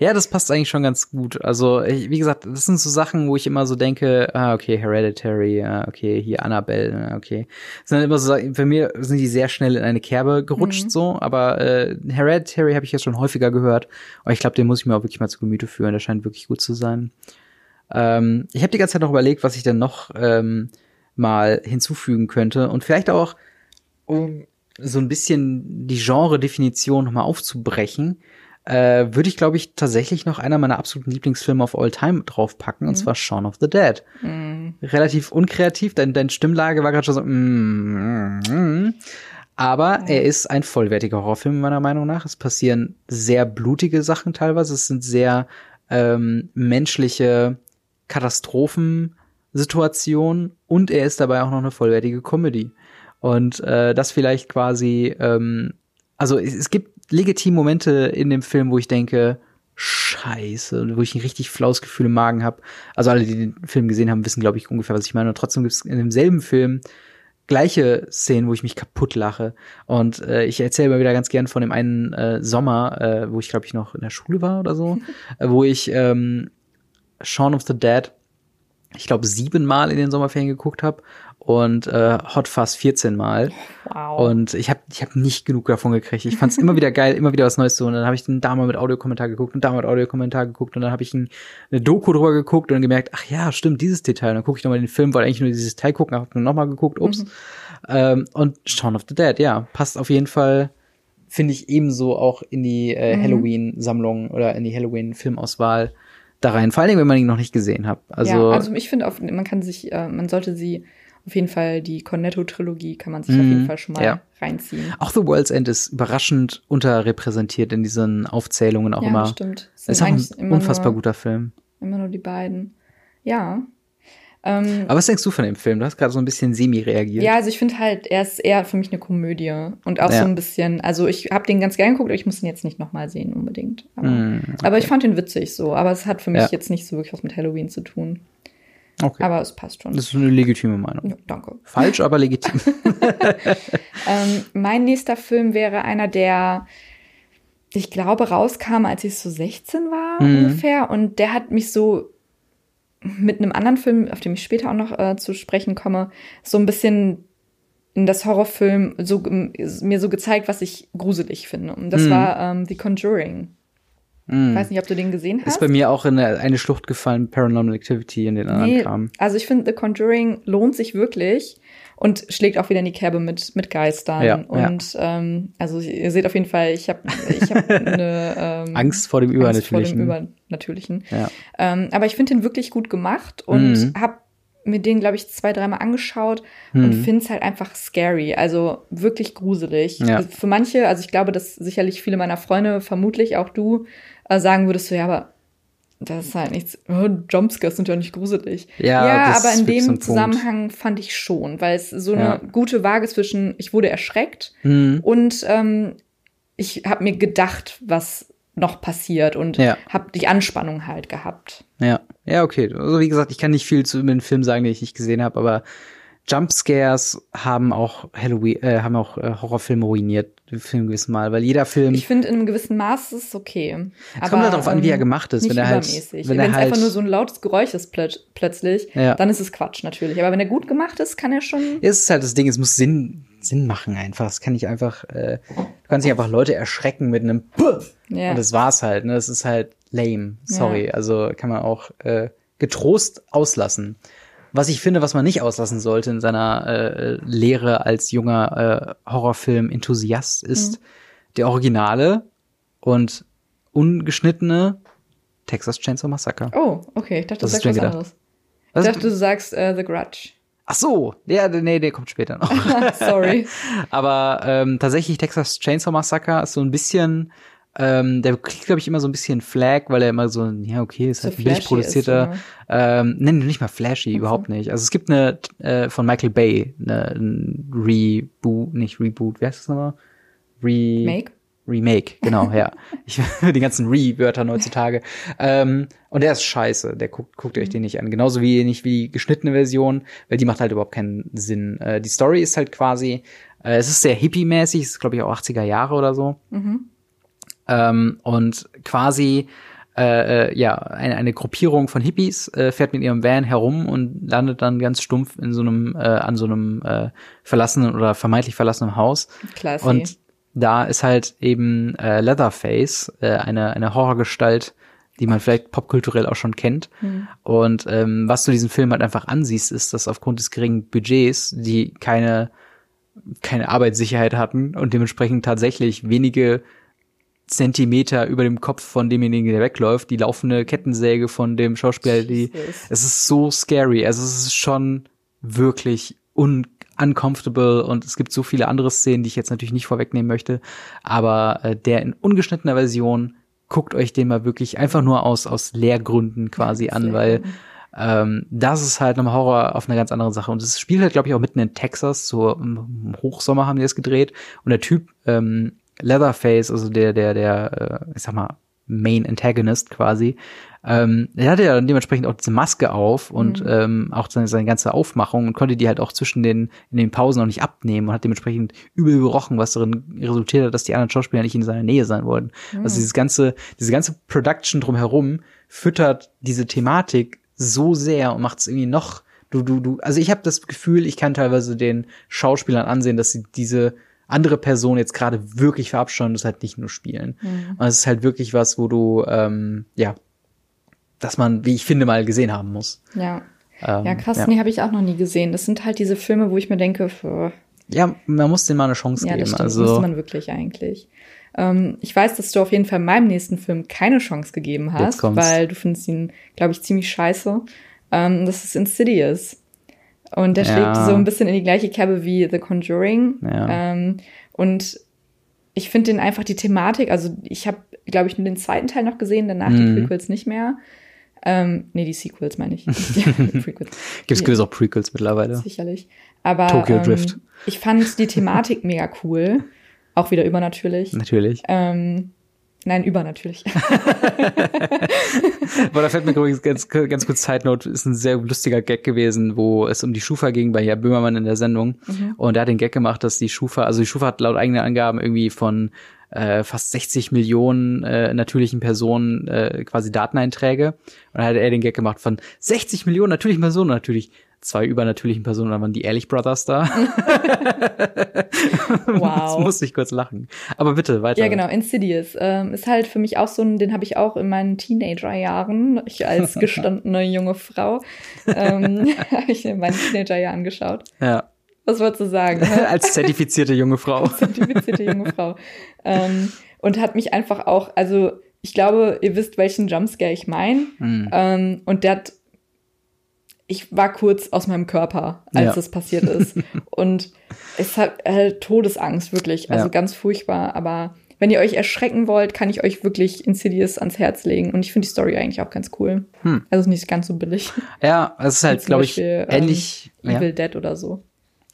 Speaker 2: ja, das passt eigentlich schon ganz gut. Also, ich, wie gesagt, das sind so Sachen, wo ich immer so denke, ah, okay, Hereditary, ah, okay, hier Annabelle, ah, okay. Das sind immer so, für mir sind die sehr schnell in eine Kerbe gerutscht, mm. so, aber äh, Hereditary habe ich jetzt schon häufiger gehört. Und ich glaube, den muss ich mir auch wirklich mal zu Gemüte führen. Der scheint wirklich gut zu sein. Ähm, ich habe die ganze Zeit noch überlegt, was ich denn noch ähm, mal hinzufügen könnte und vielleicht auch, um so ein bisschen die Genre-Definition nochmal aufzubrechen, äh, würde ich, glaube ich, tatsächlich noch einer meiner absoluten Lieblingsfilme of all time draufpacken, mhm. und zwar Shaun of the Dead. Mhm. Relativ unkreativ, dein, deine Stimmlage war gerade schon so, mm, mm, mm. aber mhm. er ist ein vollwertiger Horrorfilm meiner Meinung nach. Es passieren sehr blutige Sachen teilweise, es sind sehr ähm, menschliche Katastrophensituationen und er ist dabei auch noch eine vollwertige Comedy. Und äh, das vielleicht quasi, ähm, also es, es gibt legitim Momente in dem Film, wo ich denke, Scheiße, wo ich ein richtig flaues Gefühl im Magen habe. Also alle, die den Film gesehen haben, wissen, glaube ich, ungefähr, was ich meine. Und trotzdem gibt es in demselben Film gleiche Szenen, wo ich mich kaputt lache. Und äh, ich erzähle mal wieder ganz gern von dem einen äh, Sommer, äh, wo ich, glaube ich, noch in der Schule war oder so, <laughs> wo ich ähm, Shaun of the Dead, ich glaube, siebenmal in den Sommerferien geguckt habe und äh, Hot Fuzz 14 Mal. Wow. Und ich habe ich hab nicht genug davon gekriegt. Ich fand es immer wieder <laughs> geil, immer wieder was Neues zu. Und dann habe ich den da mal mit Audiokommentar geguckt und da mal mit Audiokommentar geguckt und dann habe ich ein, eine Doku drüber geguckt und gemerkt, ach ja, stimmt, dieses Detail. Und dann gucke ich nochmal den Film, wollte eigentlich nur dieses Detail gucken, habe dann nochmal geguckt, ups. Mhm. Ähm, und Shaun of the Dead, ja, passt auf jeden Fall, finde ich ebenso auch in die äh, mhm. Halloween-Sammlung oder in die Halloween-Filmauswahl da rein. Vor allem, wenn man ihn noch nicht gesehen hat. Also,
Speaker 1: ja, also ich finde, man kann sich, äh, man sollte sie auf jeden Fall die Cornetto-Trilogie kann man sich mm, auf jeden mhm. Fall schon mal ja. reinziehen.
Speaker 2: Auch The World's End ist überraschend unterrepräsentiert in diesen Aufzählungen auch
Speaker 1: ja,
Speaker 2: immer.
Speaker 1: stimmt.
Speaker 2: Es ist auch ein unfassbar nur, guter Film.
Speaker 1: Immer nur die beiden. Ja.
Speaker 2: Ähm, Aber was denkst du von dem Film? Du hast gerade so ein bisschen semi reagiert.
Speaker 1: Ja, also ich finde halt, er ist eher für mich eine Komödie und auch ja. so ein bisschen, also ich habe den ganz gern geguckt, aber ich muss ihn jetzt nicht nochmal sehen unbedingt. Aber, mm, okay. aber, ich fand ihn witzig so, aber es hat für mich ja. jetzt nicht so wirklich was mit Halloween zu tun. Okay. Aber es passt schon.
Speaker 2: Das ist eine legitime Meinung.
Speaker 1: Ja, danke.
Speaker 2: Falsch, aber legitim. <laughs>
Speaker 1: ähm, mein nächster Film wäre einer, der, ich glaube, rauskam, als ich so 16 war mhm. ungefähr. Und der hat mich so mit einem anderen Film, auf dem ich später auch noch äh, zu sprechen komme, so ein bisschen in das Horrorfilm so, mir so gezeigt, was ich gruselig finde. Und das mhm. war ähm, The Conjuring. Mm. Weiß nicht, ob du den gesehen hast.
Speaker 2: Ist bei mir auch in eine, Schlucht gefallen, Paranormal Activity in den anderen nee, Kram.
Speaker 1: Also ich finde, The Conjuring lohnt sich wirklich und schlägt auch wieder in die Kerbe mit, mit Geistern. Ja, und ja. Ähm, also ihr seht auf jeden Fall, ich habe ich hab <laughs> eine ähm,
Speaker 2: Angst vor dem Übernatürlichen.
Speaker 1: Vor dem Übernatürlichen. Ja. Ähm, aber ich finde den wirklich gut gemacht und mhm. habe mir den, glaube ich, zwei, dreimal angeschaut mhm. und finde es halt einfach scary, also wirklich gruselig. Ja. Für manche, also ich glaube, dass sicherlich viele meiner Freunde, vermutlich auch du, äh, sagen würdest du, ja, aber das ist halt nichts. Oh, Jumpscares sind ja nicht gruselig. Ja, ja aber in dem Zusammenhang fand ich schon, weil es so eine ja. gute Waage zwischen, ich wurde erschreckt mhm. und ähm, ich habe mir gedacht, was noch passiert und ja. habe die Anspannung halt gehabt.
Speaker 2: Ja, ja, okay. Also wie gesagt, ich kann nicht viel zu dem Film sagen, den ich nicht gesehen habe, aber Jumpscares haben auch Halloween, äh, haben auch äh, Horrorfilme ruiniert, Film gewissen Mal, weil jeder Film.
Speaker 1: Ich finde, in einem gewissen Maß ist es okay.
Speaker 2: Es kommt halt darauf an, wie er ähm, gemacht ist.
Speaker 1: Nicht wenn er halt, wenn, wenn es halt einfach nur so ein lautes Geräusch ist plö plötzlich, ja. dann ist es Quatsch natürlich. Aber wenn er gut gemacht ist, kann er schon.
Speaker 2: Es ist halt das Ding, es muss Sinn, Sinn machen einfach. Es kann nicht einfach, äh, du kannst nicht einfach Leute erschrecken mit einem Puh! Ja. Und das war's halt. Ne? Das ist halt lame. Sorry. Ja. Also kann man auch äh, getrost auslassen. Was ich finde, was man nicht auslassen sollte in seiner äh, Lehre als junger äh, Horrorfilm-Enthusiast, ist mhm. der originale und ungeschnittene Texas Chainsaw Massacre.
Speaker 1: Oh, okay. Ich dachte, du sagst was gedacht? anderes. Was? Ich dachte, du sagst uh, The Grudge.
Speaker 2: Ach so, ja, nee, der kommt später noch. <laughs>
Speaker 1: Sorry. <laughs>
Speaker 2: Aber ähm, tatsächlich Texas Chainsaw Massacre ist so ein bisschen ähm, der kriegt, glaube ich, immer so ein bisschen Flag, weil er immer so, ja, okay, ist halt so ein billig produzierter. Ist, ähm, nein, nicht mal flashy, okay. überhaupt nicht. Also es gibt eine äh, von Michael Bay, eine, ein Reboot, nicht Reboot, wie heißt das nochmal?
Speaker 1: Re Make?
Speaker 2: Remake, genau, ja. <laughs> Ich <laughs> die ganzen Re-Wörter heutzutage. Ähm, und der ist scheiße. Der guckt, guckt euch den nicht an. Genauso wie nicht wie die geschnittene Version, weil die macht halt überhaupt keinen Sinn. Äh, die Story ist halt quasi, äh, es ist sehr hippie-mäßig, ist glaube ich auch 80er Jahre oder so. Mhm. Ähm, und quasi äh, äh, ja, eine, eine Gruppierung von Hippies äh, fährt mit ihrem Van herum und landet dann ganz stumpf in so einem, äh, an so einem äh, verlassenen oder vermeintlich verlassenen Haus.
Speaker 1: Klasse.
Speaker 2: Und da ist halt eben äh, Leatherface, äh, eine, eine Horrorgestalt, die man vielleicht popkulturell auch schon kennt. Mhm. Und ähm, was du diesen Film halt einfach ansiehst, ist, dass aufgrund des geringen Budgets, die keine, keine Arbeitssicherheit hatten und dementsprechend tatsächlich wenige Zentimeter über dem Kopf von demjenigen, der wegläuft, die laufende Kettensäge von dem Schauspieler, die, es ist so scary. Also es ist schon wirklich un uncomfortable und es gibt so viele andere Szenen, die ich jetzt natürlich nicht vorwegnehmen möchte, aber äh, der in ungeschnittener Version guckt euch den mal wirklich einfach nur aus aus Lehrgründen quasi an, weil ähm, das ist halt nochmal Horror auf eine ganz andere Sache. Und es spielt halt glaube ich auch mitten in Texas, so im Hochsommer haben die das gedreht. Und der Typ ähm, Leatherface, also der der der äh, ich sag mal Main Antagonist quasi, ähm, er hatte ja dann dementsprechend auch diese Maske auf und mhm. ähm, auch seine, seine ganze Aufmachung und konnte die halt auch zwischen den, in den Pausen noch nicht abnehmen und hat dementsprechend übel gerochen, was darin resultiert hat, dass die anderen Schauspieler nicht in seiner Nähe sein wollten. Mhm. Also dieses ganze, diese ganze Production drumherum füttert diese Thematik so sehr und macht es irgendwie noch, du, du, du, also ich habe das Gefühl, ich kann teilweise den Schauspielern ansehen, dass sie diese andere Person jetzt gerade wirklich verabscheuen das halt nicht nur spielen. Mhm. Und es ist halt wirklich was, wo du, ähm, ja, dass man, wie ich finde, mal gesehen haben muss.
Speaker 1: Ja. Ähm, ja, krass, ja. nee, habe ich auch noch nie gesehen. Das sind halt diese Filme, wo ich mir denke, für
Speaker 2: ja, man muss denen mal eine Chance ja, geben. Das stimmt, also
Speaker 1: muss man wirklich eigentlich. Ähm, ich weiß, dass du auf jeden Fall meinem nächsten Film keine Chance gegeben hast, weil du findest ihn, glaube ich, ziemlich scheiße. Ähm, das ist Insidious. Und der ja. schlägt so ein bisschen in die gleiche Kerbe wie The Conjuring. Ja. Ähm, und ich finde den einfach die Thematik, also ich habe, glaube ich, nur den zweiten Teil noch gesehen, danach mm. die mhm. Prequels nicht mehr. Ähm, nee, die Sequels meine ich.
Speaker 2: Gibt es gewiss auch Prequels mittlerweile.
Speaker 1: Sicherlich. Aber Tokyo ähm, Drift. ich fand die Thematik mega cool. <laughs> Auch wieder übernatürlich.
Speaker 2: Natürlich.
Speaker 1: Ähm, Nein, übernatürlich. <laughs> <laughs>
Speaker 2: Aber da fällt mir übrigens ganz, ganz kurz Note, ist ein sehr lustiger Gag gewesen, wo es um die Schufa ging bei Herr Böhmermann in der Sendung. Mhm. Und er hat den Gag gemacht, dass die Schufa, also die Schufa hat laut eigenen Angaben irgendwie von äh, fast 60 Millionen äh, natürlichen Personen äh, quasi Dateneinträge. Und dann hat er den Gag gemacht von 60 Millionen natürlichen Personen natürlich zwei übernatürlichen Personen, da waren die Ehrlich Brothers da. <laughs> wow. Jetzt musste ich kurz lachen. Aber bitte, weiter.
Speaker 1: Ja, genau, Insidious. Ähm, ist halt für mich auch so ein, den habe ich auch in meinen Teenagerjahren, ich als <laughs> gestandene junge Frau, ähm, <laughs> habe ich in meinen Teenagerjahren geschaut.
Speaker 2: Ja.
Speaker 1: Was wolltest du sagen?
Speaker 2: als zertifizierte junge Frau.
Speaker 1: Als zertifizierte junge Frau. Ähm, und hat mich einfach auch, also ich glaube, ihr wisst, welchen Jumpscare ich meine. Mhm. Ähm, und der hat ich war kurz aus meinem Körper, als ja. das passiert ist. <laughs> Und es hat halt Todesangst, wirklich. Also ja. ganz furchtbar. Aber wenn ihr euch erschrecken wollt, kann ich euch wirklich Insidious ans Herz legen. Und ich finde die Story eigentlich auch ganz cool. Hm. Also nicht ganz so billig.
Speaker 2: Ja, es ist halt, glaube ich, ähnlich.
Speaker 1: Ähm, Evil ja. Dead oder so.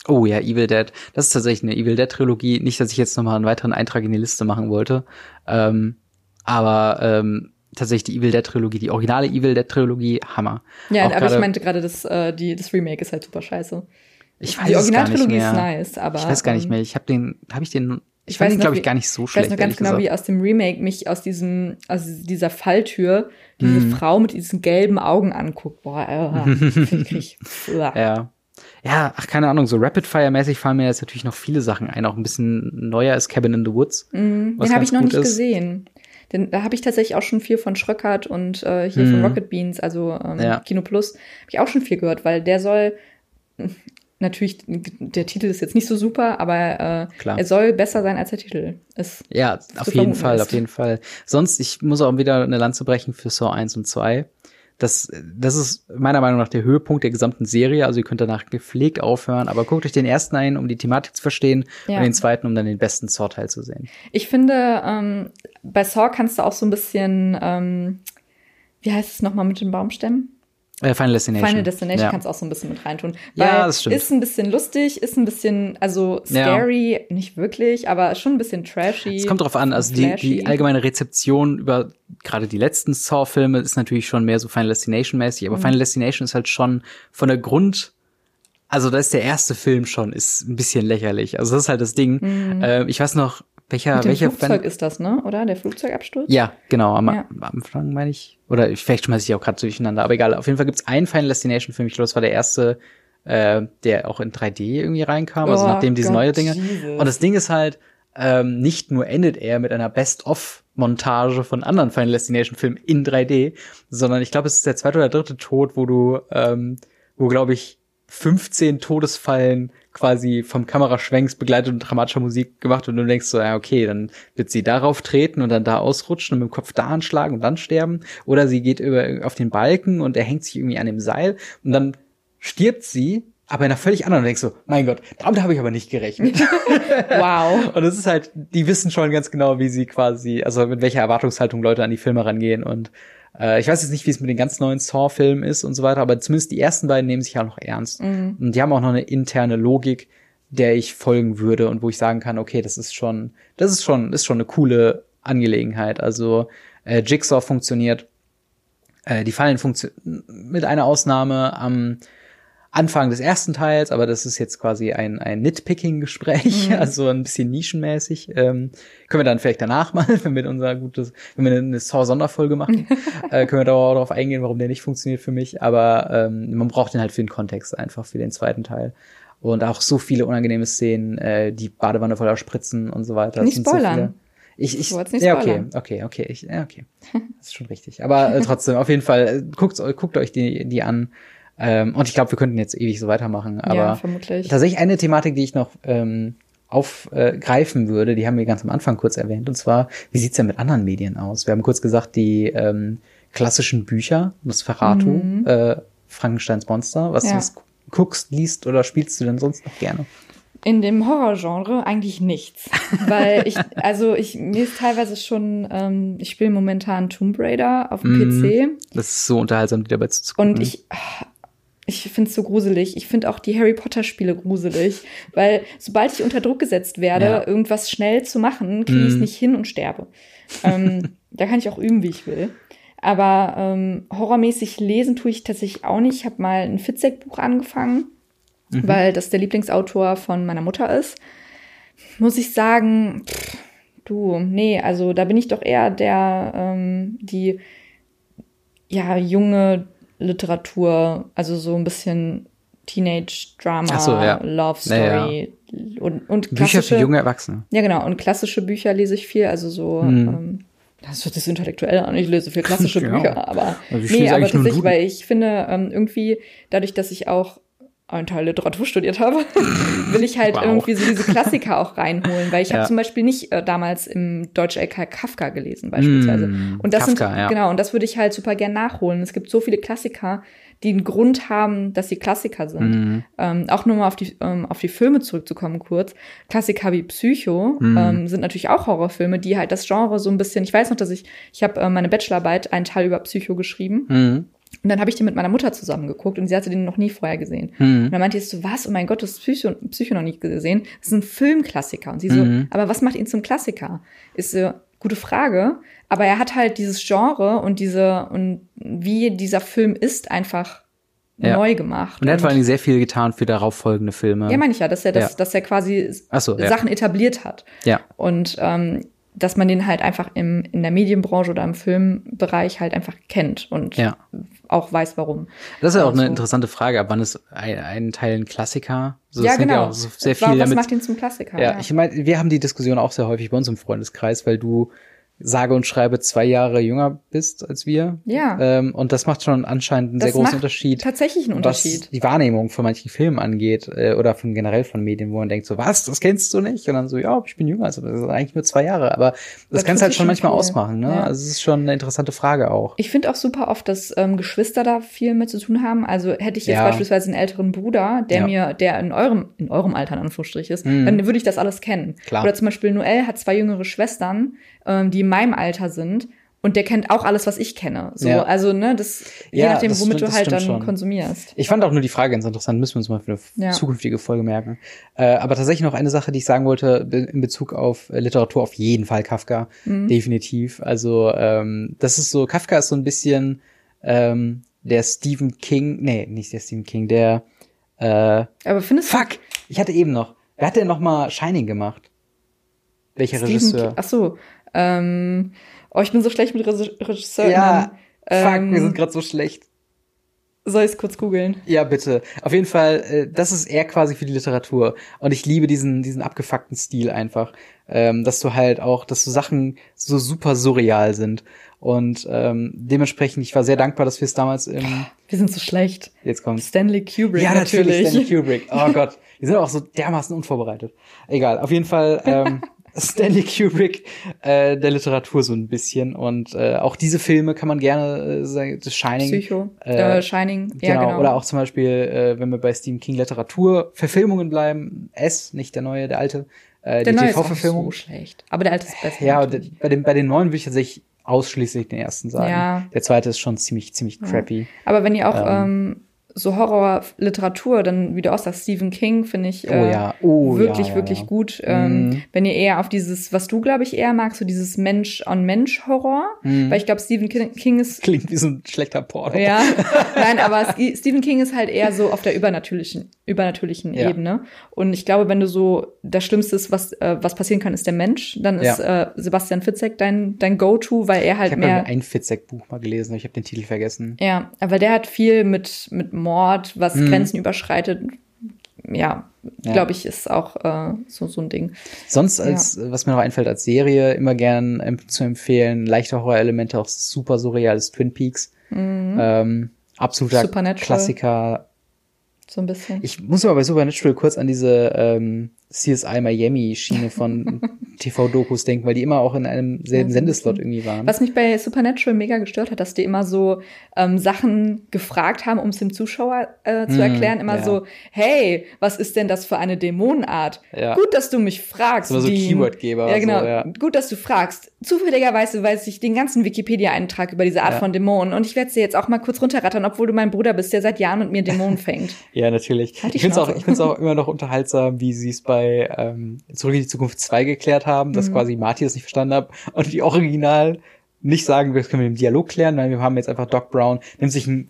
Speaker 2: Oh ja, Evil Dead. Das ist tatsächlich eine Evil Dead Trilogie. Nicht, dass ich jetzt nochmal einen weiteren Eintrag in die Liste machen wollte. Ähm, aber ähm, tatsächlich die Evil Dead Trilogie, die originale Evil Dead Trilogie, Hammer.
Speaker 1: Ja, Auch aber ich meinte gerade, das, äh, die, das Remake ist halt super scheiße.
Speaker 2: Ich weiß die Originaltrilogie ist
Speaker 1: nice, aber.
Speaker 2: Ich weiß gar nicht ähm, mehr. Ich habe den, habe ich den, ich, ich weiß glaube ich, gar nicht so schlecht.
Speaker 1: Ich weiß noch ganz genau, gesagt. wie aus dem Remake mich aus diesem, aus dieser Falltür diese hm. Frau mit diesen gelben Augen anguckt. Boah, äh, <laughs> finde ich.
Speaker 2: ja. Ja, ach, keine Ahnung, so Rapid-Fire-mäßig fallen mir jetzt natürlich noch viele Sachen ein. Auch ein bisschen neuer ist Cabin in the Woods.
Speaker 1: Mm, den habe ich noch nicht ist. gesehen. Denn da habe ich tatsächlich auch schon viel von Schröckert und äh, hier mhm. von Rocket Beans, also ähm, ja. Kino Plus, habe ich auch schon viel gehört, weil der soll <laughs> natürlich, der Titel ist jetzt nicht so super, aber äh, er soll besser sein als der Titel. Ist
Speaker 2: ja, auf jeden Fall, ist. auf jeden Fall. Sonst, ich muss auch wieder eine Lanze brechen für Saw 1 und 2. Das, das ist meiner Meinung nach der Höhepunkt der gesamten Serie. Also ihr könnt danach gepflegt aufhören, aber guckt euch den ersten ein, um die Thematik zu verstehen, ja. und den zweiten, um dann den besten Saw-Teil zu sehen.
Speaker 1: Ich finde, ähm, bei Saw kannst du auch so ein bisschen, ähm, wie heißt es nochmal mit den Baumstämmen?
Speaker 2: Äh, Final Destination.
Speaker 1: Final Destination ja. kannst du auch so ein bisschen mit reintun. Ja, das stimmt. Ist ein bisschen lustig, ist ein bisschen, also scary, ja. nicht wirklich, aber schon ein bisschen trashy.
Speaker 2: Es kommt drauf an, also die, die allgemeine Rezeption über gerade die letzten Saw-Filme ist natürlich schon mehr so Final Destination-mäßig, aber mhm. Final Destination ist halt schon von der Grund also da ist der erste Film schon, ist ein bisschen lächerlich. Also das ist halt das Ding. Mhm. Äh, ich weiß noch, welcher,
Speaker 1: Mit dem
Speaker 2: welcher
Speaker 1: Flugzeug ist das, ne? Oder? Der Flugzeugabsturz?
Speaker 2: Ja, genau. Am, ja. am Anfang meine ich. Oder vielleicht schmeiße ich auch gerade durcheinander. Aber egal. Auf jeden Fall gibt's einen Final Destination-Film. Ich glaube, das war der erste, äh, der auch in 3D irgendwie reinkam. Also oh, also nachdem diese Gott, neue Dinge. Jesus. Und das Ding ist halt, ähm, nicht nur endet er mit einer Best-of-Montage von anderen Final Destination-Filmen in 3D, sondern ich glaube, es ist der zweite oder dritte Tod, wo du, ähm, wo glaube ich 15 Todesfallen quasi vom Kameraschwenks begleitet und dramatischer Musik gemacht und du denkst so, ja, okay, dann wird sie darauf treten und dann da ausrutschen und mit dem Kopf da anschlagen und dann sterben. Oder sie geht über, auf den Balken und er hängt sich irgendwie an dem Seil und dann stirbt sie, aber in einer völlig anderen und denkst so, mein Gott, damit habe ich aber nicht gerechnet. <laughs>
Speaker 1: wow.
Speaker 2: und es ist halt, die wissen schon ganz genau, wie sie quasi, also mit welcher Erwartungshaltung Leute an die Filme rangehen und äh, ich weiß jetzt nicht, wie es mit den ganz neuen Saw-Filmen ist und so weiter, aber zumindest die ersten beiden nehmen sich ja noch ernst. Mhm. Und die haben auch noch eine interne Logik, der ich folgen würde und wo ich sagen kann, okay, das ist schon, das ist schon, ist schon eine coole Angelegenheit. Also äh, Jigsaw funktioniert, äh, die Fallen funktionieren mit einer Ausnahme am Anfang des ersten Teils, aber das ist jetzt quasi ein, ein Nitpicking-Gespräch, mhm. also ein bisschen nischenmäßig. Ähm, können wir dann vielleicht danach mal, <laughs> wenn wir unser gutes, wenn wir eine Saw-Sonderfolge machen, <laughs> äh, können wir da auch darauf eingehen, warum der nicht funktioniert für mich. Aber ähm, man braucht den halt für den Kontext einfach, für den zweiten Teil. Und auch so viele unangenehme Szenen, äh, die Badewanne voller Spritzen und so weiter.
Speaker 1: Nicht spoilern.
Speaker 2: So ich, ich, nicht ja, okay, okay, okay, ich, ja, okay. <laughs> Das ist schon richtig. Aber äh, trotzdem, auf jeden Fall, äh, guckt, guckt euch die, die an. Ähm, und ich glaube, wir könnten jetzt ewig so weitermachen. Aber ja, vermutlich. tatsächlich eine Thematik, die ich noch ähm, aufgreifen äh, würde, die haben wir ganz am Anfang kurz erwähnt. Und zwar, wie sieht's denn mit anderen Medien aus? Wir haben kurz gesagt, die ähm, klassischen Bücher, Nosferatu, mhm. äh, Frankensteins Monster. Was, ja. was guckst, liest oder spielst du denn sonst noch gerne?
Speaker 1: In dem Horrorgenre eigentlich nichts. Weil ich, <laughs> also ich, mir ist teilweise schon, ähm, ich spiele momentan Tomb Raider auf dem mm, PC.
Speaker 2: Das ist so unterhaltsam, die dabei zu gucken.
Speaker 1: Und ich, ich finde es so gruselig. Ich finde auch die Harry Potter Spiele gruselig, <laughs> weil sobald ich unter Druck gesetzt werde, ja. irgendwas schnell zu machen, kriege ich es mm. nicht hin und sterbe. ähm, <laughs> da kann ich auch üben, wie ich will. Aber ähm, horrormäßig lesen tue ich tatsächlich auch nicht. Ich habe mal ein Fitzek-Buch angefangen, mhm. weil das der Lieblingsautor von meiner Mutter ist. Muss ich sagen, pff, du, nee, also da bin ich doch eher der, ähm, die ja, junge Literatur, also so ein bisschen Teenage-Drama, so, ja. Love Story
Speaker 2: ja, Und, und Bücher für junge Erwachsene.
Speaker 1: Ja, genau. Und klassische Bücher lese ich viel, also so. Hm. Ähm, das wird das intellektuell an. Ich lese viel klassische <laughs> genau. Bücher, aber also nee, aber tatsächlich, weil ich finde ähm, irgendwie dadurch, dass ich auch einen Teil Literatur studiert habe, <laughs> will ich halt wow. irgendwie so diese Klassiker auch reinholen, weil ich ja. habe zum Beispiel nicht äh, damals im Deutsch LK Kafka gelesen beispielsweise. Mm, und das Kafka, sind ja. genau und das würde ich halt super gern nachholen. Es gibt so viele Klassiker, die einen Grund haben, dass sie Klassiker sind. Mm. Ähm, auch nur mal auf die ähm, auf die Filme zurückzukommen kurz. Klassiker wie Psycho mm. ähm, sind natürlich auch Horrorfilme, die halt das Genre so ein bisschen. Ich weiß noch, dass ich ich habe äh, meine Bachelorarbeit einen Teil über Psycho geschrieben. Und dann habe ich den mit meiner Mutter zusammen geguckt und sie hatte den noch nie vorher gesehen. Mhm. Und dann meinte ich so, was? Oh mein Gott, das ist Psycho, Psycho noch nie gesehen. Das ist ein Filmklassiker. Und sie so, mhm. aber was macht ihn zum Klassiker? Ist so, gute Frage. Aber er hat halt dieses Genre und diese, und wie dieser Film ist, einfach ja. neu gemacht.
Speaker 2: Und er hat vor allem sehr viel getan für darauf folgende Filme.
Speaker 1: Ja, meine ich ja, dass er das, ja. dass er quasi
Speaker 2: so, ja.
Speaker 1: Sachen etabliert hat.
Speaker 2: Ja.
Speaker 1: Und ähm, dass man den halt einfach im, in der Medienbranche oder im Filmbereich halt einfach kennt und ja. Auch weiß, warum.
Speaker 2: Das ist ja auch also, eine interessante Frage. Ab wann ist ein, ein Teil ein Klassiker?
Speaker 1: So, ja, genau. Ja so sehr viel was damit, macht ihn zum Klassiker?
Speaker 2: Ja, ja. ich meine, wir haben die Diskussion auch sehr häufig bei uns im Freundeskreis, weil du sage und schreibe zwei Jahre jünger bist als wir.
Speaker 1: Ja.
Speaker 2: Ähm, und das macht schon anscheinend einen das sehr großen Unterschied.
Speaker 1: Tatsächlich einen Unterschied.
Speaker 2: Was die Wahrnehmung von manchen Filmen angeht äh, oder von generell von Medien, wo man denkt so, was, das kennst du nicht? Und dann so, ja, ich bin jünger, also das sind eigentlich nur zwei Jahre. Aber das, kannst halt schon manchmal cool. ausmachen. Ne? Ja. Also es ist schon eine interessante Frage auch.
Speaker 1: Ich finde auch super oft, dass ähm, Geschwister da viel mit zu tun haben. Also hätte ich jetzt ja. beispielsweise einen älteren Bruder, der ja. mir, der in eurem, in eurem Alter in Anführungsstrich ist, mhm. dann würde ich das alles kennen.
Speaker 2: Klar.
Speaker 1: Oder zum Beispiel Noel hat zwei jüngere Schwestern, ähm, die in meinem Alter sind. und der kennt auch alles, was ich kenne. So, ja. also, ne, das, je ja, nachdem, womit stimmt, du halt dann schon. konsumierst.
Speaker 2: Ich fand auch nur die Frage ganz interessant, müssen wir uns mal für eine ja. zukünftige Folge merken. Äh, aber tatsächlich noch eine Sache, die ich sagen wollte, in Bezug auf äh, Literatur, auf jeden Fall Kafka. Mhm. Definitiv. Also, ähm, das ist so, Kafka ist so ein bisschen ähm, der Stephen King, nee, nicht der Stephen King, der äh,
Speaker 1: Aber findest
Speaker 2: Fuck! Ich hatte eben noch. Wer hat denn noch mal Shining gemacht? Welcher Stephen Regisseur?
Speaker 1: Ach so, ähm, Oh, ich bin so schlecht mit Regisseuren.
Speaker 2: Ja, ähm, fuck, wir sind gerade so schlecht.
Speaker 1: Soll ich es kurz googeln?
Speaker 2: Ja, bitte. Auf jeden Fall, äh, das ist eher quasi für die Literatur. Und ich liebe diesen, diesen abgefuckten Stil einfach. Ähm, dass du halt auch, dass so Sachen so super surreal sind. Und ähm, dementsprechend, ich war sehr dankbar, dass wir es damals im.
Speaker 1: Wir sind so schlecht.
Speaker 2: Jetzt kommt
Speaker 1: Stanley Kubrick.
Speaker 2: Ja, natürlich, natürlich Stanley Kubrick. Oh <laughs> Gott. Wir sind auch so dermaßen unvorbereitet. Egal, auf jeden Fall. Ähm, <laughs> Stanley Kubrick äh, der Literatur so ein bisschen. Und äh, auch diese Filme kann man gerne äh, sagen, The Shining.
Speaker 1: Psycho, äh, Shining,
Speaker 2: ja genau, genau. Oder auch zum Beispiel, äh, wenn wir bei Stephen King Literatur, Verfilmungen bleiben, S, nicht der neue, der alte. Äh,
Speaker 1: der die TV-Verfilmung. So schlecht. Aber der alte ist besser.
Speaker 2: Ja, bei den, bei den neuen würde ich tatsächlich ausschließlich den ersten sagen. Ja. Der zweite ist schon ziemlich, ziemlich crappy. Ja.
Speaker 1: Aber wenn ihr auch ähm, ähm so Horrorliteratur, dann wie du auch sagst, Stephen King finde ich äh, oh ja. oh, wirklich, ja, ja, wirklich gut. Ähm, mhm. Wenn ihr eher auf dieses, was du glaube ich eher magst, so dieses Mensch-on-Mensch-Horror, mhm. weil ich glaube, Stephen King ist <laughs>
Speaker 2: klingt wie so ein schlechter Porno.
Speaker 1: Ja, <laughs> nein, aber Stephen King ist halt eher so auf der übernatürlichen, übernatürlichen Ebene. Und ich glaube, wenn du so das Schlimmste ist, was äh, was passieren kann, ist der Mensch, dann ist äh, Sebastian Fitzek dein dein Go-to, weil er halt
Speaker 2: ich
Speaker 1: mehr.
Speaker 2: Ich habe ein Fitzek-Buch mal gelesen, ich habe den Titel vergessen.
Speaker 1: Ja, aber der hat viel mit mit Mord, was mhm. Grenzen überschreitet. Ja, ja. glaube ich, ist auch äh, so, so ein Ding.
Speaker 2: Sonst, als ja. was mir noch einfällt, als Serie immer gern ähm, zu empfehlen, leichte Horrorelemente, auch super surreales Twin Peaks. Mhm. Ähm, absoluter Klassiker.
Speaker 1: So ein bisschen.
Speaker 2: Ich muss aber bei Supernatural kurz an diese ähm, CSI Miami Schiene von <laughs> TV-Dokus denken, weil die immer auch in einem selben ja, Sendeslot irgendwie waren.
Speaker 1: Was mich bei Supernatural mega gestört hat, dass die immer so ähm, Sachen gefragt haben, um es dem Zuschauer äh, zu mm, erklären. Immer ja. so, hey, was ist denn das für eine Dämonenart? Ja. Gut, dass du mich fragst.
Speaker 2: So, so Keywordgeber.
Speaker 1: Ja, genau. So, ja. Gut, dass du fragst. Zufälligerweise weiß ich den ganzen Wikipedia-Eintrag über diese Art von Dämonen und ich werde sie jetzt auch mal kurz runterrattern, obwohl du mein Bruder bist, der seit Jahren mit mir Dämonen fängt. <laughs>
Speaker 2: ja, natürlich. Halt ich finde es auch, ich find's auch immer noch unterhaltsam, wie sie es bei ähm, Zurück in die Zukunft 2 geklärt haben, dass mhm. quasi Marty das nicht verstanden hat und die Original nicht sagen, wir können mit dem Dialog klären, nein, wir haben jetzt einfach Doc Brown, nimmt sich ein,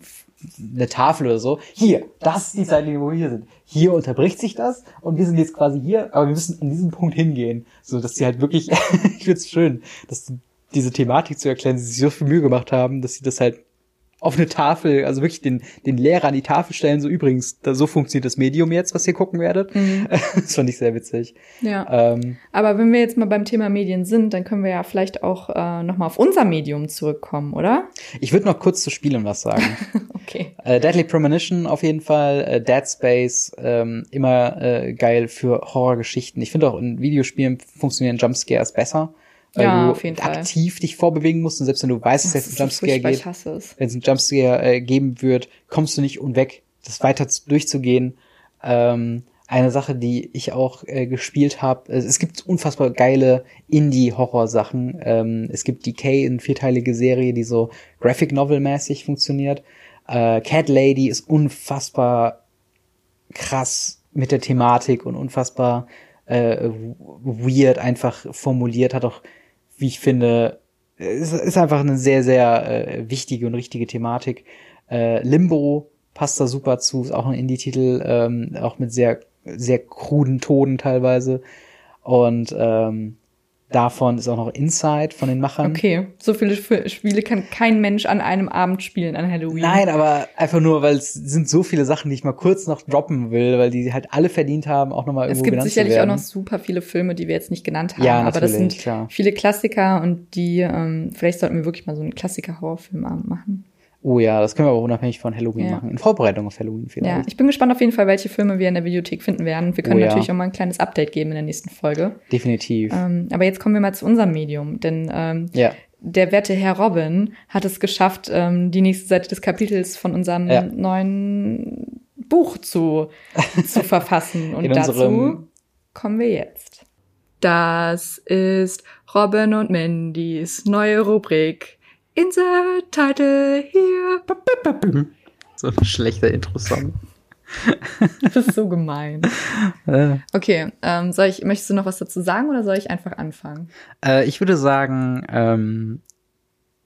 Speaker 2: eine Tafel oder so. Hier, das ist die Zeitlinie, wo wir hier sind. Hier unterbricht sich das und wir sind jetzt quasi hier, aber wir müssen an diesem Punkt hingehen. So, dass sie halt wirklich, <laughs> ich find's schön, dass diese Thematik zu erklären, sie sich so viel Mühe gemacht haben, dass sie das halt auf eine Tafel, also wirklich den, den Lehrer an die Tafel stellen, so übrigens, da, so funktioniert das Medium jetzt, was ihr gucken werdet. Mhm. <laughs> Das fand ich sehr witzig.
Speaker 1: Ja. Ähm, Aber wenn wir jetzt mal beim Thema Medien sind, dann können wir ja vielleicht auch äh, nochmal auf unser Medium zurückkommen, oder?
Speaker 2: Ich würde noch kurz zu Spielen was sagen. <laughs>
Speaker 1: okay.
Speaker 2: Äh, Deadly Premonition auf jeden Fall, äh, Dead Space, ähm, immer äh, geil für Horrorgeschichten. Ich finde auch in Videospielen funktionieren Jumpscares besser weil ja, du aktiv Fall. dich vorbewegen musst und selbst wenn du weißt, dass es einen Jumpscare geht, wenn es einen Jumpscare äh, geben wird, kommst du nicht unweg, das weiter durchzugehen. Ähm, eine Sache, die ich auch äh, gespielt habe. Es gibt unfassbar geile Indie-Horror-Sachen. Ähm, es gibt Decay, eine vierteilige Serie, die so Graphic Novel-mäßig funktioniert. Äh, Cat Lady ist unfassbar krass mit der Thematik und unfassbar äh, weird einfach formuliert, hat auch wie ich finde, ist, ist einfach eine sehr, sehr äh, wichtige und richtige Thematik. Äh, Limbo passt da super zu, ist auch ein Indie-Titel, ähm, auch mit sehr, sehr kruden Tonen teilweise. Und ähm, Davon ist auch noch Inside von den Machern.
Speaker 1: Okay, so viele Spiele kann kein Mensch an einem Abend spielen an Halloween.
Speaker 2: Nein, aber einfach nur, weil es sind so viele Sachen, die ich mal kurz noch droppen will, weil die halt alle verdient haben, auch nochmal irgendwo. Es gibt sicherlich
Speaker 1: auch noch super viele Filme, die wir jetzt nicht genannt haben, ja, aber das sind klar. viele Klassiker und die, ähm, vielleicht sollten wir wirklich mal so einen Klassiker-Horrorfilmabend machen.
Speaker 2: Oh ja, das können wir aber unabhängig von Halloween ja. machen. In Vorbereitung auf Halloween vielleicht. Ja,
Speaker 1: ich bin gespannt auf jeden Fall, welche Filme wir in der Videothek finden werden. Wir können oh, ja. natürlich auch mal ein kleines Update geben in der nächsten Folge.
Speaker 2: Definitiv.
Speaker 1: Ähm, aber jetzt kommen wir mal zu unserem Medium, denn ähm, ja. der werte Herr Robin hat es geschafft, ähm, die nächste Seite des Kapitels von unserem ja. neuen Buch zu, zu <laughs> verfassen. Und dazu kommen wir jetzt. Das ist Robin und Mandys neue Rubrik Insert Title here.
Speaker 2: So ein schlechter Intro-Song.
Speaker 1: das ist so gemein. <laughs> Okay, ähm, soll ich, möchtest du noch was dazu sagen oder soll ich einfach anfangen?
Speaker 2: Äh, ich würde sagen, ähm,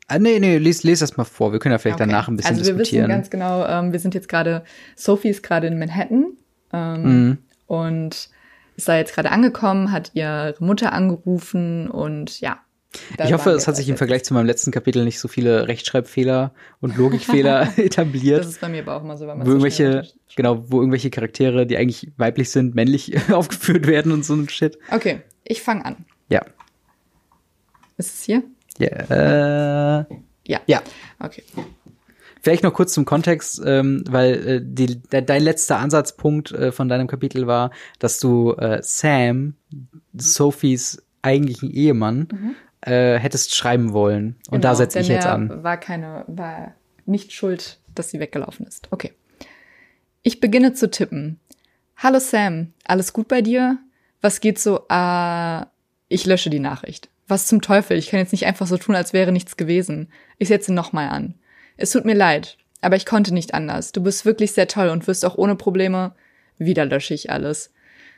Speaker 2: Ah, nee, nee, lies, lies das mal vor. Wir können ja vielleicht okay. danach ein bisschen
Speaker 1: diskutieren.
Speaker 2: Also wir
Speaker 1: wissen ganz genau, ähm, wir sind jetzt gerade, Sophie ist gerade in Manhattan ähm, mhm. und ist da jetzt gerade angekommen, hat ihre Mutter angerufen und ja.
Speaker 2: Ich hoffe, es hat sich im Vergleich zu meinem letzten Kapitel nicht so viele Rechtschreibfehler und Logikfehler <laughs> etabliert. Das
Speaker 1: ist bei mir aber auch immer so, wenn man
Speaker 2: wo irgendwelche, genau, wo irgendwelche Charaktere, die eigentlich weiblich sind, männlich <laughs> aufgeführt werden und so ein Shit.
Speaker 1: Okay, ich fange an.
Speaker 2: Ja.
Speaker 1: Ist es hier?
Speaker 2: Ja. Äh,
Speaker 1: ja.
Speaker 2: Ja.
Speaker 1: Okay.
Speaker 2: Vielleicht noch kurz zum Kontext, ähm, weil äh, die, de, dein letzter Ansatzpunkt äh, von deinem Kapitel war, dass du äh, Sam, Sophies eigentlichen Ehemann, mhm. Äh, hättest schreiben wollen. Und genau, da setze ich jetzt an.
Speaker 1: War keine, war nicht schuld, dass sie weggelaufen ist. Okay. Ich beginne zu tippen. Hallo Sam, alles gut bei dir? Was geht so? Äh, ich lösche die Nachricht. Was zum Teufel? Ich kann jetzt nicht einfach so tun, als wäre nichts gewesen. Ich setze nochmal an. Es tut mir leid, aber ich konnte nicht anders. Du bist wirklich sehr toll und wirst auch ohne Probleme. Wieder lösche ich alles.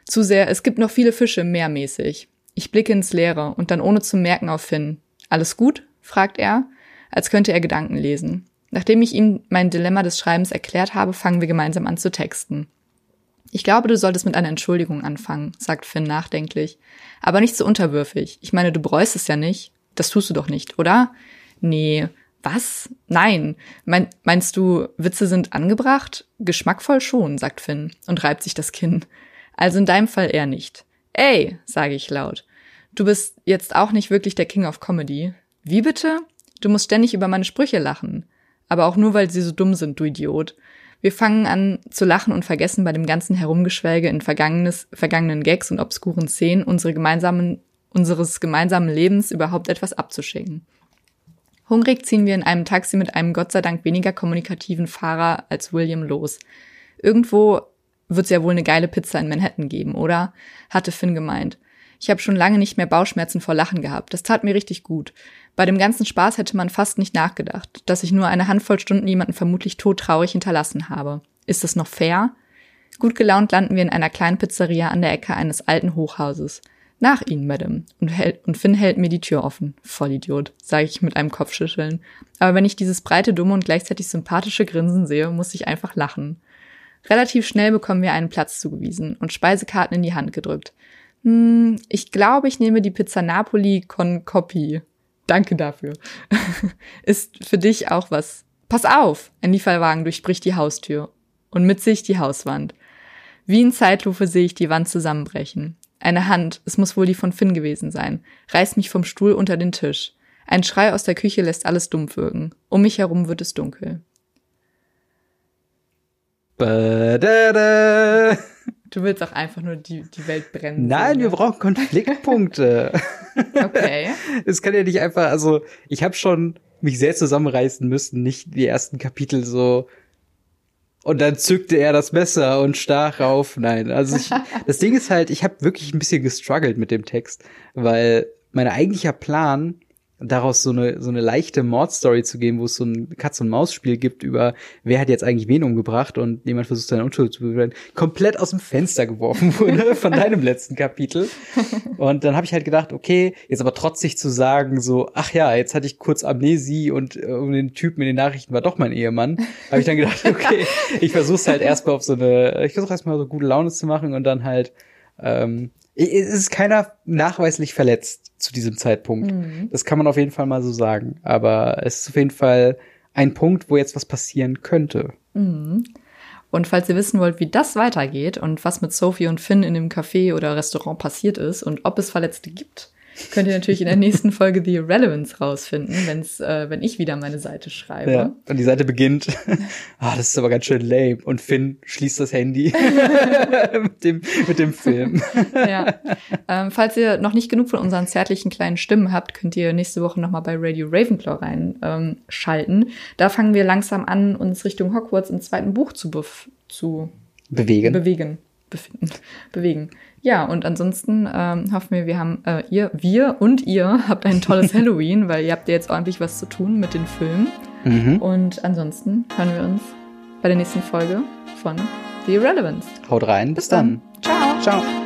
Speaker 1: Zu sehr, es gibt noch viele Fische, mehrmäßig. Ich blicke ins Leere und dann ohne zu merken auf Finn. Alles gut? fragt er, als könnte er Gedanken lesen. Nachdem ich ihm mein Dilemma des Schreibens erklärt habe, fangen wir gemeinsam an zu texten. Ich glaube, du solltest mit einer Entschuldigung anfangen, sagt Finn nachdenklich. Aber nicht so unterwürfig. Ich meine, du bereust es ja nicht. Das tust du doch nicht, oder? Nee. Was? Nein. Mein, meinst du, Witze sind angebracht? Geschmackvoll schon, sagt Finn und reibt sich das Kinn. Also in deinem Fall eher nicht. Ey, sage ich laut. Du bist jetzt auch nicht wirklich der King of Comedy. Wie bitte? Du musst ständig über meine Sprüche lachen. Aber auch nur, weil sie so dumm sind, du Idiot. Wir fangen an zu lachen und vergessen bei dem ganzen Herumgeschwelge in vergangenes, vergangenen Gags und obskuren Szenen unsere gemeinsamen, unseres gemeinsamen Lebens überhaupt etwas abzuschicken. Hungrig ziehen wir in einem Taxi mit einem Gott sei Dank weniger kommunikativen Fahrer als William los. Irgendwo wird's ja wohl eine geile Pizza in Manhattan geben, oder? hatte Finn gemeint. Ich habe schon lange nicht mehr Bauchschmerzen vor Lachen gehabt. Das tat mir richtig gut. Bei dem ganzen Spaß hätte man fast nicht nachgedacht, dass ich nur eine Handvoll Stunden jemanden vermutlich todtraurig hinterlassen habe. Ist das noch fair? Gut gelaunt landen wir in einer kleinen Pizzeria an der Ecke eines alten Hochhauses. Nach Ihnen, Madame. Und, hält, und Finn hält mir die Tür offen. Vollidiot, sage ich mit einem Kopfschütteln. Aber wenn ich dieses breite, dumme und gleichzeitig sympathische Grinsen sehe, muss ich einfach lachen. Relativ schnell bekommen wir einen Platz zugewiesen und Speisekarten in die Hand gedrückt. Hm, ich glaube, ich nehme die Pizza Napoli con Coppi. Danke dafür. <laughs> Ist für dich auch was. Pass auf! Ein Lieferwagen durchbricht die Haustür. Und mit sich die Hauswand. Wie in Zeitlupe sehe ich die Wand zusammenbrechen. Eine Hand, es muss wohl die von Finn gewesen sein, reißt mich vom Stuhl unter den Tisch. Ein Schrei aus der Küche lässt alles dumpf wirken. Um mich herum wird es dunkel. Du willst auch einfach nur die, die Welt brennen.
Speaker 2: Nein, wir ja? brauchen Konfliktpunkte. <laughs>
Speaker 1: okay.
Speaker 2: Es kann ja nicht einfach, also ich habe schon mich sehr zusammenreißen müssen, nicht die ersten Kapitel so und dann zückte er das Messer und stach auf. Nein, also ich, <laughs> das Ding ist halt, ich habe wirklich ein bisschen gestruggelt mit dem Text, weil mein eigentlicher Plan daraus so eine, so eine leichte Mordstory zu geben, wo es so ein Katz-und-Maus-Spiel gibt über, wer hat jetzt eigentlich wen umgebracht und jemand versucht seine Unschuld zu bewerten, komplett aus dem Fenster geworfen <laughs> wurde von deinem letzten Kapitel. Und dann habe ich halt gedacht, okay, jetzt aber trotzig zu sagen, so, ach ja, jetzt hatte ich kurz Amnesie und äh, um den Typen in den Nachrichten war doch mein Ehemann, habe ich dann gedacht, <laughs> okay, ich versuche halt erstmal auf so eine, ich versuche erstmal so gute Laune zu machen und dann halt ähm, es ist keiner nachweislich verletzt zu diesem Zeitpunkt. Mhm. Das kann man auf jeden Fall mal so sagen. Aber es ist auf jeden Fall ein Punkt, wo jetzt was passieren könnte.
Speaker 1: Mhm. Und falls ihr wissen wollt, wie das weitergeht und was mit Sophie und Finn in dem Café oder Restaurant passiert ist und ob es Verletzte gibt, könnt ihr natürlich in der nächsten Folge The Irrelevance rausfinden, wenn's, äh, wenn ich wieder meine Seite schreibe. Ja,
Speaker 2: und die Seite beginnt. <laughs> Ah, das ist aber ganz schön lame. Und Finn schließt das Handy <laughs> mit, dem, mit dem Film. <laughs>
Speaker 1: ja. Ähm, falls ihr noch nicht genug von unseren zärtlichen kleinen Stimmen habt, könnt ihr nächste Woche nochmal bei Radio Ravenclaw reinschalten. Ähm, da fangen wir langsam an, uns Richtung Hogwarts im zweiten Buch zu, zu
Speaker 2: bewegen.
Speaker 1: Bewegen. Befinden. Bewegen. Ja, und ansonsten ähm, hoffen wir, wir haben, äh, ihr, wir und ihr <laughs> habt ein tolles <laughs> Halloween, weil ihr habt ja jetzt ordentlich was zu tun mit den Filmen. Mhm. Und ansonsten hören wir uns bei der nächsten Folge von The Irrelevance.
Speaker 2: Haut rein, bis, bis dann. dann. Ciao. Ciao.